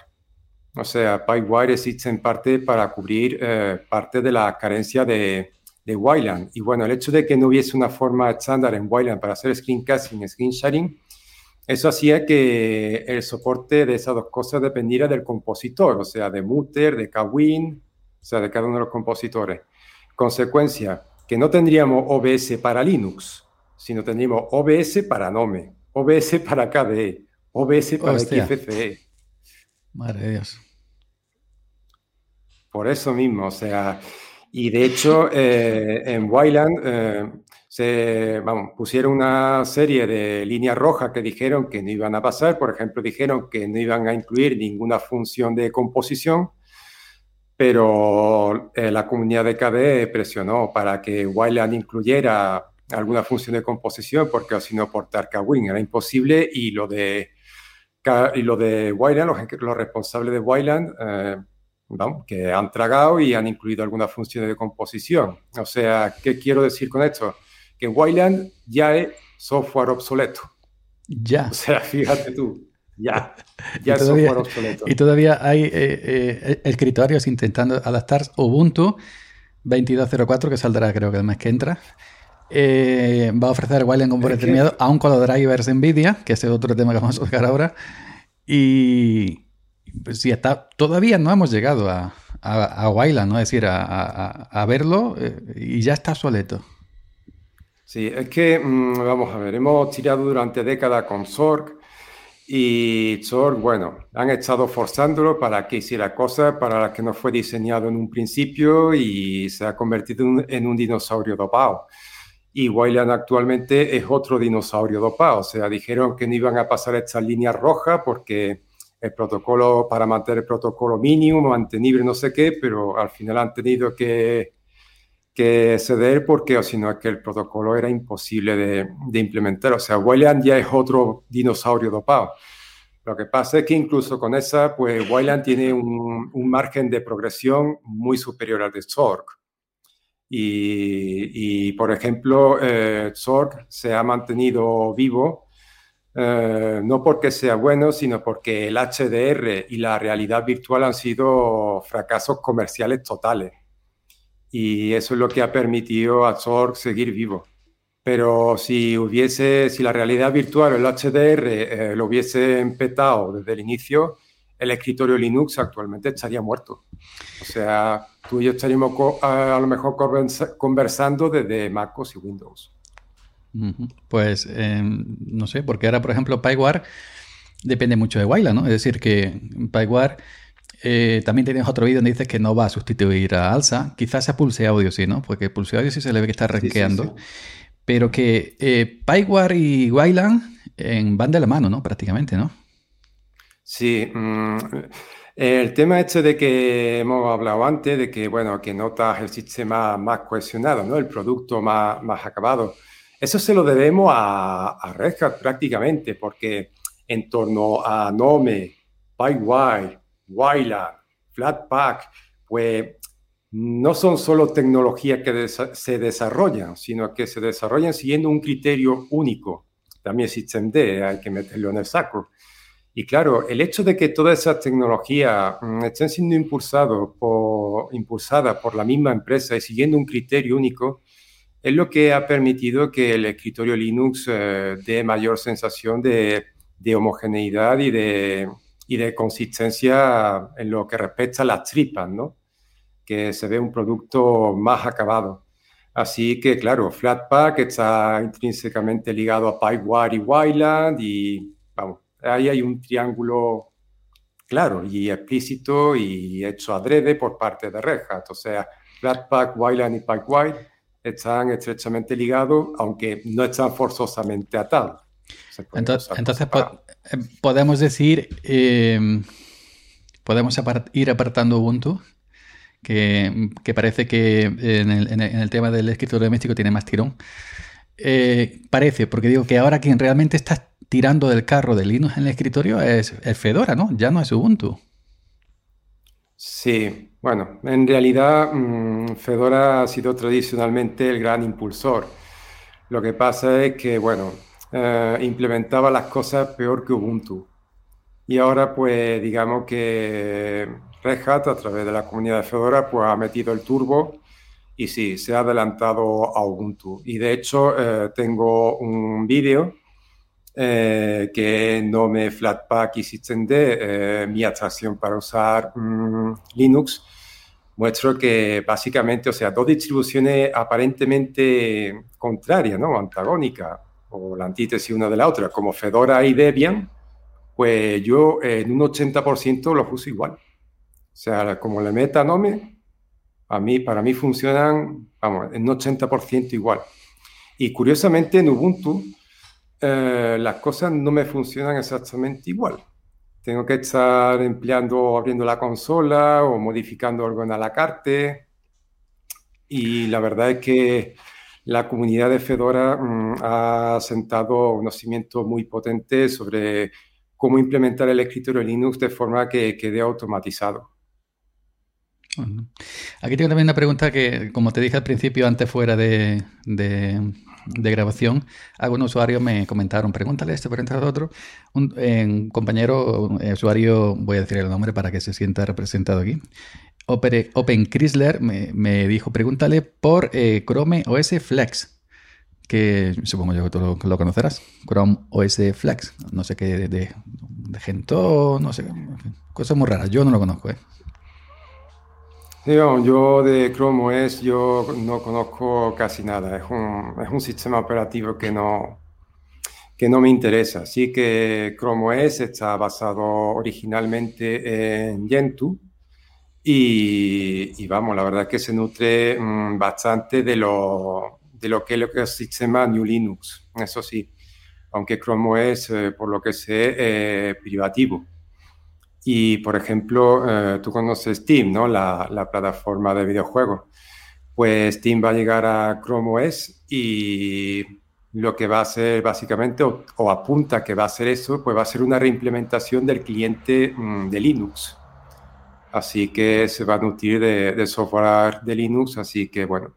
O sea, PyWire existe en parte para cubrir eh, parte de la carencia de, de Wayland. Y bueno, el hecho de que no hubiese una forma estándar en Wayland para hacer screencasting y screen sharing, eso hacía que el soporte de esas dos cosas dependiera del compositor, o sea, de Mutter, de Kawin, o sea, de cada uno de los compositores. Consecuencia, que no tendríamos OBS para Linux, sino tendríamos OBS para Nome, OBS para KDE, OBS para XFCE. Madre de Dios. Por eso mismo, o sea, y de hecho eh, en Wayland eh, se pusieron una serie de líneas rojas que dijeron que no iban a pasar. Por ejemplo, dijeron que no iban a incluir ninguna función de composición, pero eh, la comunidad de KDE presionó para que Wayland incluyera alguna función de composición, porque si no portar Kawin era imposible y lo de, y lo de Wayland, los, responsables de Wayland, eh, que han tragado y han incluido alguna función de composición. O sea, ¿qué quiero decir con esto? Que Wayland ya es software obsoleto. Ya. O sea, fíjate tú, ya, ya es software obsoleto. Y todavía hay eh, eh, escritorios intentando adaptar Ubuntu 2204, que saldrá creo que el mes que entra. Eh, va a ofrecer Wayland como por determinado, aún con los drivers Nvidia, que es otro tema que vamos a tocar ahora. Y pues si está, todavía no hemos llegado a, a, Wayland, ¿no? Es decir, a, verlo eh, y ya está soleto. Sí, es que, mm, vamos a ver, hemos tirado durante décadas con Zork y Zork, bueno, han estado forzándolo para que hiciera cosas para las que no fue diseñado en un principio y se ha convertido en un dinosaurio dopado. Y Wayland actualmente es otro dinosaurio dopado. O sea, dijeron que no iban a pasar estas líneas rojas porque el protocolo, para mantener el protocolo mínimo, mantenible, no sé qué, pero al final han tenido que, que ceder porque o si no es que el protocolo era imposible de, de implementar. O sea, Wayland ya es otro dinosaurio dopado. Lo que pasa es que incluso con esa, pues Wayland tiene un, un margen de progresión muy superior al de Zork. Y, por ejemplo, eh, Zork se ha mantenido vivo eh, no porque sea bueno, sino porque el HDR y la realidad virtual han sido fracasos comerciales totales. Y eso es lo que ha permitido a Zork seguir vivo. Pero si hubiese, si la realidad virtual o el HDR eh, lo hubiese empetado desde el inicio, el escritorio Linux actualmente estaría muerto. O sea, tú y yo estaríamos a, lo mejor conversando desde MacOS y Windows. Pues em, no sé, porque ahora, por ejemplo, PyWare depende mucho de Wayland, ¿no? Es decir, que PyWare eh, también tienes otro vídeo donde dices que no va a sustituir a Alsa. Quizás a Pulse Audio sí, ¿no? Porque Pulse Audio sí se le ve que está renqueando. Pero que eh, y Wayland van de la mano, ¿no? Prácticamente, ¿no? Sí. Mm, el tema este de que hemos hablado antes, de que, bueno, que notas el sistema más cohesionado, ¿no? El producto más, más acabado. Eso se lo debemos a, a Red Hat prácticamente, porque en torno a Nome, PyWire, Wayland, Flatpak, pues no son solo tecnologías que se desarrollan, sino que se desarrollan siguiendo un criterio único. También Systemd, hay que meterlo en el saco. Y claro, el hecho de que todas esas tecnologías mm, estén siendo impulsadas por, impulsada por la misma empresa y siguiendo un criterio único, es lo que ha permitido que el escritorio Linux eh, dé mayor sensación de, homogeneidad y de, y de, consistencia en lo que respecta a las tripas, ¿no? que se ve un producto más acabado. Así que, claro, Flatpak está intrínsecamente ligado a PyWire y Wayland y, vamos, ahí hay un triángulo claro y explícito y hecho adrede por parte de Red Hat. O sea, Flatpak, Wayland y PyWire están estrechamente ligados, aunque no están forzosamente atados. Entonces, eh, podemos decir, em, podemos ir apartando Ubuntu, que, parece que en el, tema del escritorio doméstico tiene más tirón. Eh, parece, porque digo que ahora quien realmente está tirando del carro de Linux en el escritorio es, Fedora, ¿no? Ya no es Ubuntu. Sí, bueno, en realidad mm, Fedora ha sido tradicionalmente el gran impulsor. Lo que pasa es que, bueno, eh, implementaba las cosas peor que Ubuntu. Y ahora, pues, digamos que Red Hat, a través de la comunidad de Fedora, pues ha metido el turbo y sí, se ha adelantado a Ubuntu. Y de hecho, eh, tengo un vídeo eh, que no me Flatpak y Systemd, eh, mi atracción para usar mm, Linux, muestro que básicamente, o sea, dos distribuciones aparentemente contrarias, ¿no? Antagónicas, o la antítesis una de la otra, como Fedora y Debian, pues yo en un 80% los uso igual. O sea, como le meta Nome, a mí, para mí funcionan, vamos, en un 80% igual. Y curiosamente en Ubuntu eh, las cosas no me funcionan exactamente igual. Tengo que estar empleando, abriendo la consola o modificando algo en la carte. Y la verdad es que la comunidad de Fedora mm, ha sentado unos cimientos muy potentes sobre cómo implementar el escritorio Linux de forma que quede automatizado. Aquí tengo también una pregunta que, como te dije al principio, antes fuera de, grabación, algunos usuarios me comentaron, pregúntale esto, pregúntale otro. Un, compañero, usuario, voy a decir el nombre para que se sienta representado aquí. Open Chrysler me, dijo, pregúntale por eh, Chrome OS Flex, que supongo yo que tú lo, conocerás. Chrome OS Flex, no sé qué, de, de, Gentoo, no sé, cosas muy raras. Yo no lo conozco, ¿eh? yo de Chrome OS yo no conozco casi nada. Es un, es un sistema operativo que no, que no me interesa. Sí que Chrome OS está basado originalmente en Gentoo y, vamos, la verdad que se nutre mm, bastante de lo, de lo que es el sistema New Linux, eso sí, aunque Chrome OS, eh, por lo que sé, eh, privativo. Y, por ejemplo, eh, tú conoces Steam, ¿no? La, la, plataforma de videojuegos. Pues Steam va a llegar a Chrome OS y lo que va a hacer básicamente, o, apunta que va a hacer eso, pues va a ser una reimplementación del cliente mm, de Linux. Así que se va a nutrir de, software de Linux, así que bueno,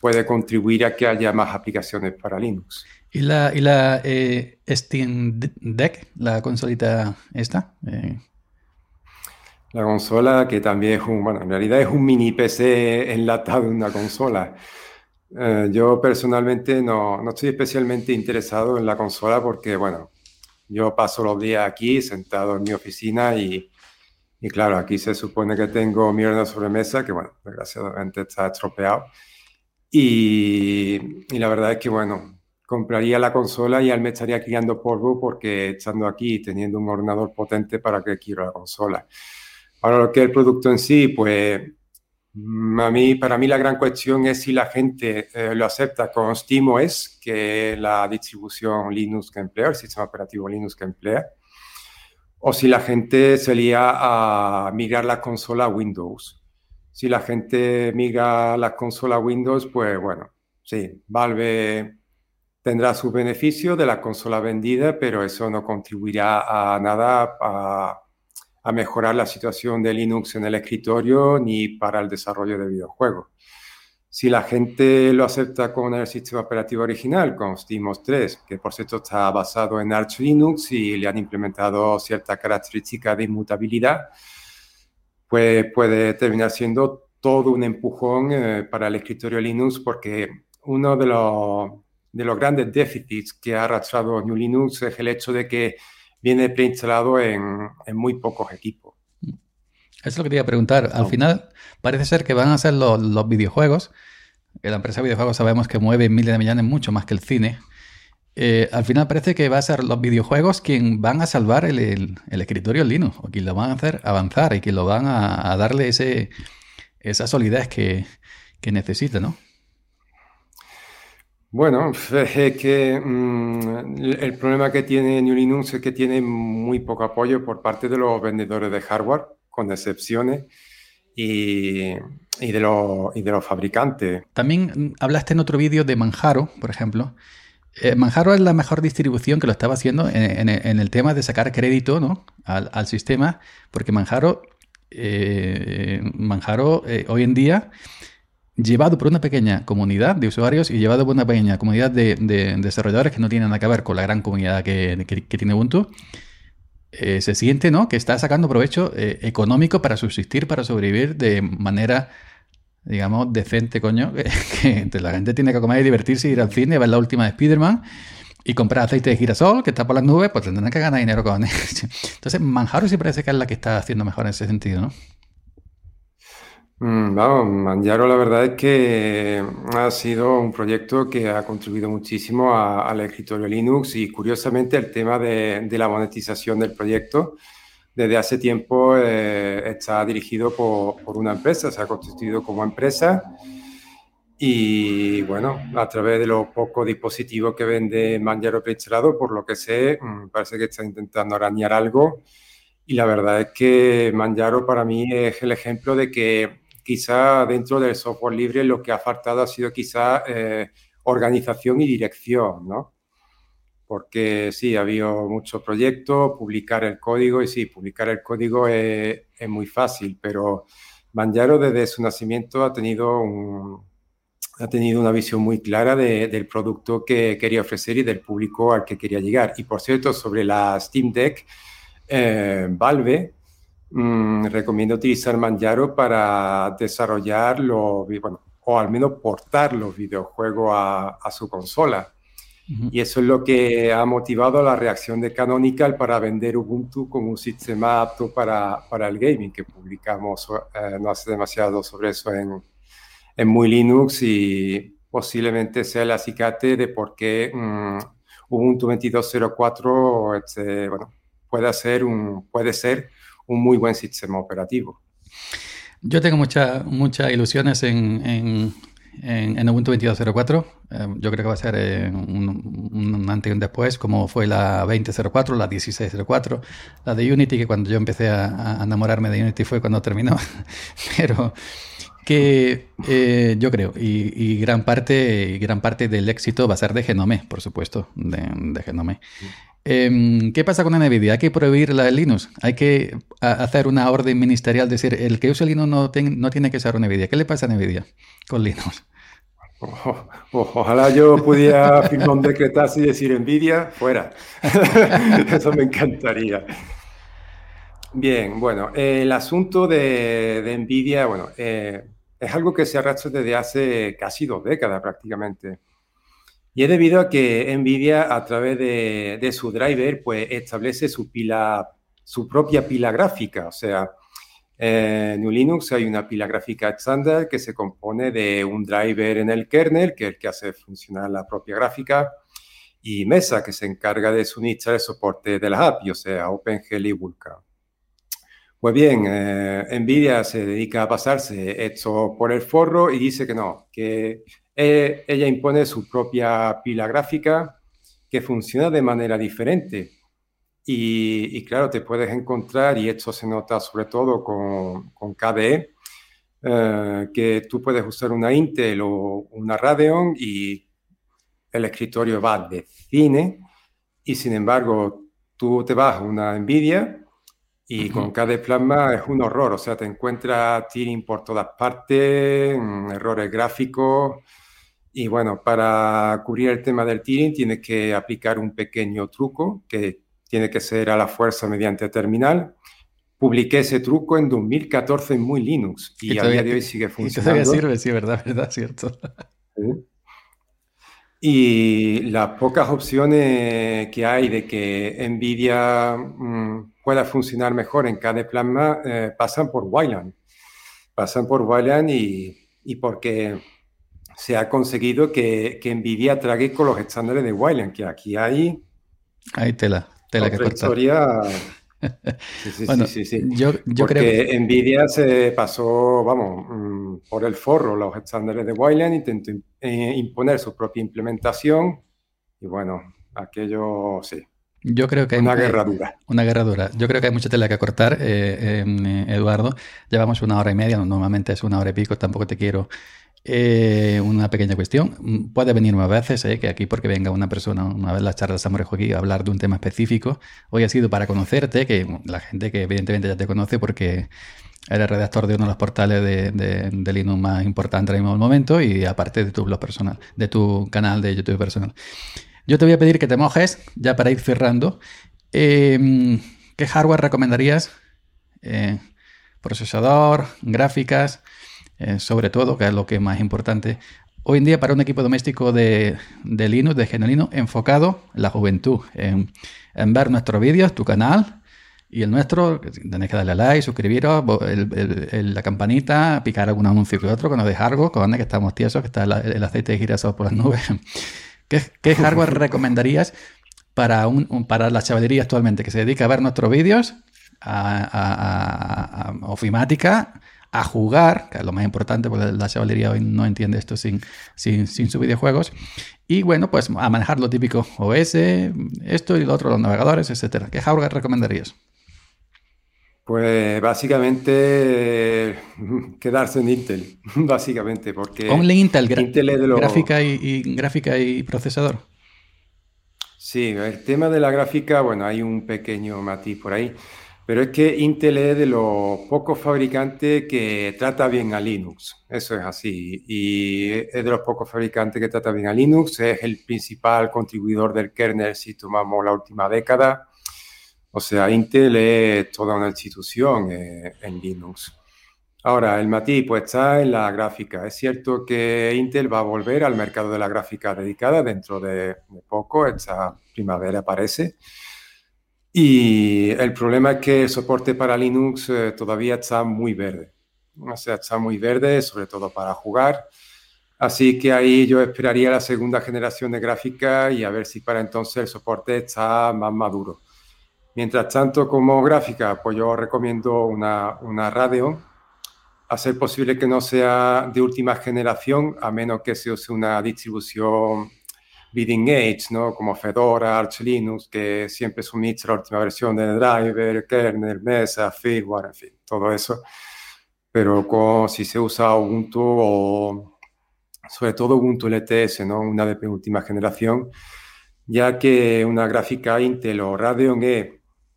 puede contribuir a que haya más aplicaciones para Linux. ¿Y la, y la eh, Steam Deck, la consolita esta? Eh. La consola que también es un, bueno, en realidad es un mini PC enlatado en una consola. Eh, yo personalmente no, no, estoy especialmente interesado en la consola porque, bueno, yo paso los días aquí sentado en mi oficina y, y claro, aquí se supone que tengo mi horno sobremesa, que, bueno, desgraciadamente está estropeado. Y, y, la verdad es que, bueno, compraría la consola y al me estaría criando polvo porque estando aquí teniendo un ordenador potente, ¿para qué quiero la consola? Ahora, lo que es el producto en sí, pues Mm, a mí, para mí la gran cuestión es si la gente eh, lo acepta con SteamOS, que es la distribución Linux que emplea, el sistema operativo Linux que emplea, o si la gente se lía a migrar la consola Windows. Si la gente migra la consola Windows, pues bueno, sí, Valve tendrá sus beneficios de la consola vendida, pero eso no contribuirá a nada a a mejorar la situación de Linux en el escritorio ni para el desarrollo de videojuegos. Si la gente lo acepta con el sistema operativo original, con SteamOS 3, que por cierto está basado en Arch Linux y le han implementado cierta característica de inmutabilidad, pues puede terminar siendo todo un empujón eh, para el escritorio Linux porque uno de los, de los grandes déficits que ha arrastrado New Linux es el hecho de que viene preinstalado en, en muy pocos equipos. Eso es lo que te iba a preguntar. Al final, parece ser que van a ser los, los videojuegos. La empresa de videojuegos sabemos que mueve miles de millones mucho más que el cine. Eh, al final parece que va a ser los videojuegos quien van a salvar el, el, escritorio Linux, o quien lo van a hacer avanzar y quien lo van a, a darle ese, esa solidez que, que necesita, ¿no? Bueno, es que mm, el problema que tiene New Linux es que tiene muy poco apoyo por parte de los vendedores de hardware, con excepciones, y, de los fabricantes. También mm, hablaste en otro vídeo de Manjaro, por ejemplo. Eh, Manjaro es la mejor distribución que lo estaba haciendo en, el tema de sacar crédito ¿no? al, sistema, porque Manjaro, eh, Manjaro eh, hoy en día llevado por una pequeña comunidad de usuarios y llevado por una pequeña comunidad de, desarrolladores que no tienen nada que ver con la gran comunidad que, tiene Ubuntu, eh, se siente ¿no? que está sacando provecho eh, económico para subsistir, para sobrevivir de manera, digamos, decente, coño. Que, la gente tiene que comer y divertirse, ir al cine, ver la última de Spider-Man y comprar aceite de girasol que está por las nubes, pues tendrán que ganar dinero con. Entonces, Manjaro sí parece que es la que está haciendo mejor en ese sentido, ¿no? Mm, vamos, Manjaro la verdad es que ha sido un proyecto que ha contribuido muchísimo al escritorio Linux y curiosamente el tema de, la monetización del proyecto desde hace tiempo eh, está dirigido por, una empresa, se ha constituido como empresa y bueno, a través de los pocos dispositivos que vende Manjaro preinstalado, por lo que sé, mm, parece que está intentando arañar algo y la verdad es que Manjaro para mí es el ejemplo de que quizá dentro del software libre lo que ha faltado ha sido quizá eh, organización y dirección, ¿no? Porque sí, ha habido muchos proyectos, publicar el código, y sí, publicar el código es, muy fácil, pero Manjaro desde su nacimiento ha tenido, ha tenido una visión muy clara del producto que quería ofrecer y del público al que quería llegar. Y por cierto, sobre la Steam Deck, eh, Valve mm, recomiendo utilizar Manjaro para desarrollar los, bueno, o al menos portar los videojuegos a, su consola. Y eso es lo que ha motivado la reacción de Canonical para vender Ubuntu como un sistema apto para, para el gaming, que publicamos eh, no hace demasiado sobre eso en, en Muy Linux y posiblemente sea el acicate de por qué mm, Ubuntu 22.04 este, bueno, puede, ser un, puede ser un muy buen sistema operativo. Yo tengo muchas muchas ilusiones en, en, en, Ubuntu 22.04. Eh, yo creo que va a ser eh, un, antes y un después, como fue la 20.04, la 16.04, la de Unity, que cuando yo empecé a, enamorarme de Unity fue cuando terminó. Pero que eh, yo creo, y, gran parte, gran parte del éxito va a ser de Genome, por supuesto, de, Genome. Em, ¿Qué pasa con NVIDIA? Hay que prohibir la Linux, hay que hacer una orden ministerial, decir, el que use Linux no, no tiene que usar NVIDIA. ¿Qué le pasa a NVIDIA con Linux? ojalá yo pudiera firmar un decretazo y decir NVIDIA, fuera. Eso me encantaría. Bien, bueno, el asunto de, NVIDIA, bueno, eh, es algo que se arrastra desde hace casi dos décadas prácticamente. Y es debido a que NVIDIA, a través de, su driver, pues establece su pila, su propia pila gráfica. O sea, en Linux hay una pila gráfica estándar que se compone de un driver en el kernel, que es el que hace funcionar la propia gráfica, y Mesa, que se encarga de suministrar el soporte de las API, o sea, OpenGL y Vulkan. Pues bien, eh, Nvidia se dedica a pasarse esto por el forro y dice que no, que e, ella impone su propia pila gráfica que funciona de manera diferente. Y, claro, te puedes encontrar, y esto se nota sobre todo con, con KDE, eh, que tú puedes usar una Intel o una Radeon y el escritorio va de cine, y sin embargo tú te vas a una Nvidia y con cada plasma es un horror, o sea, te encuentras tearing por todas partes, mm, errores gráficos. Y bueno, para cubrir el tema del tearing tienes que aplicar un pequeño truco que tiene que ser a la fuerza mediante terminal. Publiqué ese truco en 2014 en Muy Linux y, a día de hoy sigue funcionando. Y todavía sirve, sí, verdad, verdad, cierto. Y las pocas opciones que hay de que NVIDIA mm, pueda funcionar mejor en cada plasma eh, pasan por Wayland. Pasan por Wayland y, y, porque se ha conseguido que, que NVIDIA trague con los estándares de Wayland, que aquí hay... Hay tela, tela que historia... Sí, sí, sí, sí, Yo, yo creo que Nvidia se pasó, vamos, mm, por el forro los estándares de Wayland, intentó eh, imponer su propia implementación y bueno, aquello sí. Yo creo que hay una guerra dura. Una guerra dura. Yo creo que hay mucha tela que cortar, eh, eh, Eduardo. Llevamos una hora y media, normalmente es una hora y pico, tampoco te quiero eh, una pequeña cuestión. Puede venir más veces, eh, que aquí porque venga una persona, una vez las charlas de aquí a hablar de un tema específico. Hoy ha sido para conocerte, que la gente que evidentemente ya te conoce porque eres redactor de uno de los portales de, de, Linux más importantes en el momento y aparte de tu blog personal, de tu canal de YouTube personal. Yo te voy a pedir que te mojes, ya para ir cerrando. Em, ¿Qué hardware recomendarías? Eh, procesador, gráficas. Eh, sobre todo, que es lo que es más importante, hoy en día para un equipo doméstico de, de Linux, de Genolino, enfocado en la juventud, en, ver nuestros vídeos, tu canal y el nuestro, tenéis que darle a like, suscribiros, la campanita, picar algún anuncio que otro, que nos deje algo, que estamos tiesos, que está el, aceite de girasol por las nubes. ¿Qué, hardware recomendarías para, un, para la chavalería actualmente que se dedica a ver nuestros vídeos, a, a ofimática, a jugar, que es lo más importante, porque la chavalería hoy no entiende esto sin, sin, sin sus videojuegos. Y bueno, pues a manejar lo típico OS, esto y lo otro, los navegadores, etcétera. ¿Qué hardware recomendarías? Pues básicamente quedarse en Intel, básicamente, porque... Only Intel, Intel es de gráfica, y, gráfica y procesador. Sí, el tema de la gráfica, bueno, hay un pequeño matiz por ahí. Pero es que Intel es de los pocos fabricantes que trata bien a Linux. Eso es así. Y es de los pocos fabricantes que trata bien a Linux. Es el principal contribuidor del kernel si tomamos la última década. O sea, Intel es toda una institución eh, en Linux. Ahora, el matiz pues está en la gráfica. Es cierto que Intel va a volver al mercado de la gráfica dedicada dentro de, poco, esta primavera parece. Y el problema es que el soporte para Linux eh, todavía está muy verde. O sea, está muy verde, sobre todo para jugar. Así que ahí yo esperaría la segunda generación de gráfica y a ver si para entonces el soporte está más maduro. Mientras tanto, como gráfica, pues yo recomiendo una, una Radeon, a ser posible que no sea de última generación, a menos que se use una distribución leading edge, ¿no? como Fedora, Arch Linux, que siempre suministra la última versión de driver, kernel, mesa, firmware, en fin, todo eso. Pero con, si se usa Ubuntu o sobre todo Ubuntu LTS, ¿no? una de penúltima generación, ya que una gráfica Intel o Radeon es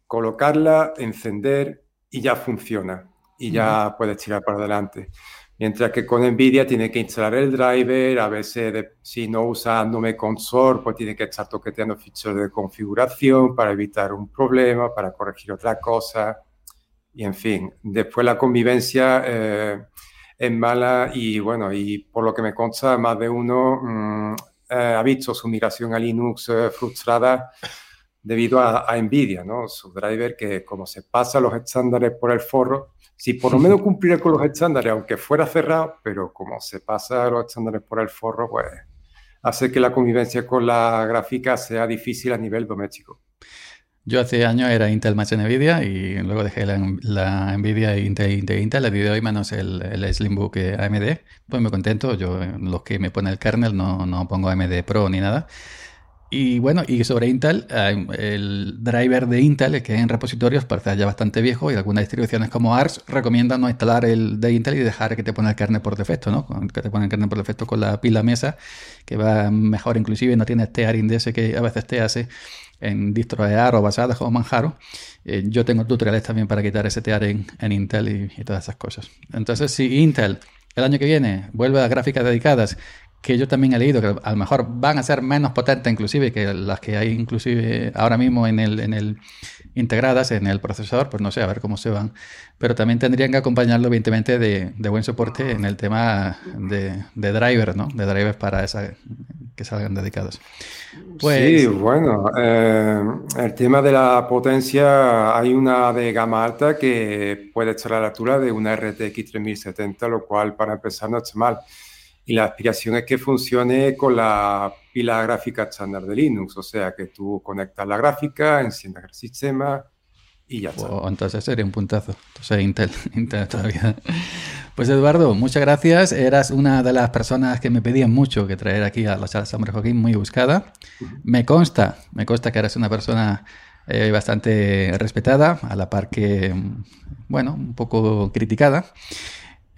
colocarla, encender y ya funciona y ya puedes tirar para adelante. Mientras que con NVIDIA tiene que instalar el driver, a veces si no usa Nome Console, pues tiene que estar toqueteando ficheros de configuración para evitar un problema, para corregir otra cosa. Y en fin, después la convivencia eh, es mala y bueno, y por lo que me consta, más de uno mm, eh, ha visto su migración a Linux eh, frustrada debido a, a, NVIDIA, ¿no? Su driver que como se pasa los estándares por el forro, si por lo menos cumpliera con los estándares, aunque fuera cerrado, pero como se pasa los estándares por el forro, pues hace que la convivencia con la gráfica sea difícil a nivel doméstico. Yo hace años era Intel más Nvidia y luego dejé la, Nvidia e Intel, Intel, Intel, le di hoy menos el, el Slimbook AMD. Pues me contento, yo los que me pone el kernel no, no pongo AMD Pro ni nada. Y bueno, y sobre Intel, eh, el driver de Intel, que es en repositorios, parece ya bastante viejo y algunas distribuciones como ARS recomiendan no instalar el de Intel y dejar que te ponga el kernel por defecto, ¿no? Que te ponga el kernel por defecto con la pila mesa, que va mejor inclusive, no tiene este ARIN ese que a veces te hace en distro de o basadas o Manjaro. Eh, yo tengo tutoriales también para quitar ese tear en, Intel y, todas esas cosas. Entonces, si Intel el año que viene vuelve a gráficas dedicadas que yo también he leído que a lo mejor van a ser menos potentes inclusive que las que hay inclusive ahora mismo en el, en el integradas en el procesador, pues no sé, a ver cómo se van. Pero también tendrían que acompañarlo evidentemente de, buen soporte en el tema de, de drivers, ¿no? De drivers para esa, que salgan dedicados. Pues... Sí, bueno, eh, el tema de la potencia, hay una de gama alta que puede estar a la altura de una RTX 3070, lo cual para empezar no está mal. Y la aspiración es que funcione con la pila gráfica estándar de Linux, o sea que tú conectas la gráfica, enciendas el sistema y ya está. entonces sería un puntazo. Entonces Intel, Intel todavía. Pues Eduardo, muchas gracias. Eras una de las personas que me pedían mucho que traer aquí a la sala Summer Joaquín, muy buscada. Me consta, me consta que eres una persona eh, bastante respetada, a la par que, bueno, un poco criticada.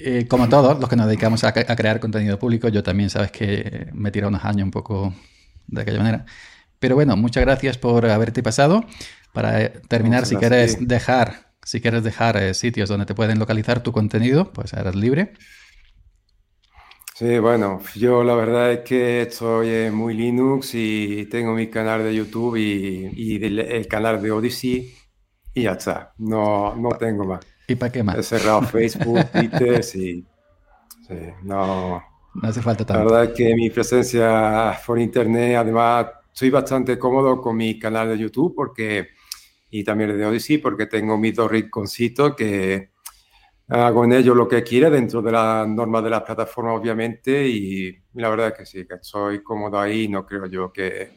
Eh, como todos los que nos dedicamos a, crear contenido público, yo también sabes que me he tirado unos años un poco de aquella manera. Pero bueno, muchas gracias por haberte pasado. Para eh, terminar, si quieres dejar, si quieres dejar eh, sitios donde te pueden localizar tu contenido, pues eres libre. Sí, bueno, yo la verdad es que estoy muy Linux y tengo mi canal de YouTube y, el canal de Odyssey y ya está. No, no tengo más. ¿Y para qué más? He cerrado Facebook, Twitter, sí. sí. No. No hace falta tanto. La verdad es que mi presencia por internet, además, soy bastante cómodo con mi canal de YouTube porque, y también el de Odyssey, porque tengo mis dos rinconcitos que hago en ellos lo que quiera dentro de las normas de la plataforma, obviamente, y la verdad es que sí, que soy cómodo ahí, no creo yo que,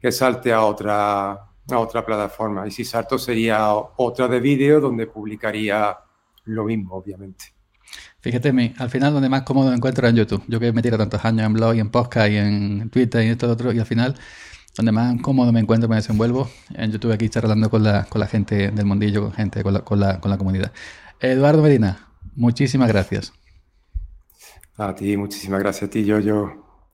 que salte a otra, a otra plataforma. Y si salto sería otra de vídeo donde publicaría lo mismo, obviamente. Fíjate, al final donde más cómodo me encuentro en YouTube. Yo que me tiro tantos años en blog y en podcast y en Twitter y en esto otro, y al final donde más cómodo me encuentro, me desenvuelvo en YouTube aquí charlando con la, con la gente del mundillo, con gente, con la, con la, con la comunidad. Eduardo Medina, muchísimas gracias. A ti, muchísimas gracias a ti, yo, yo.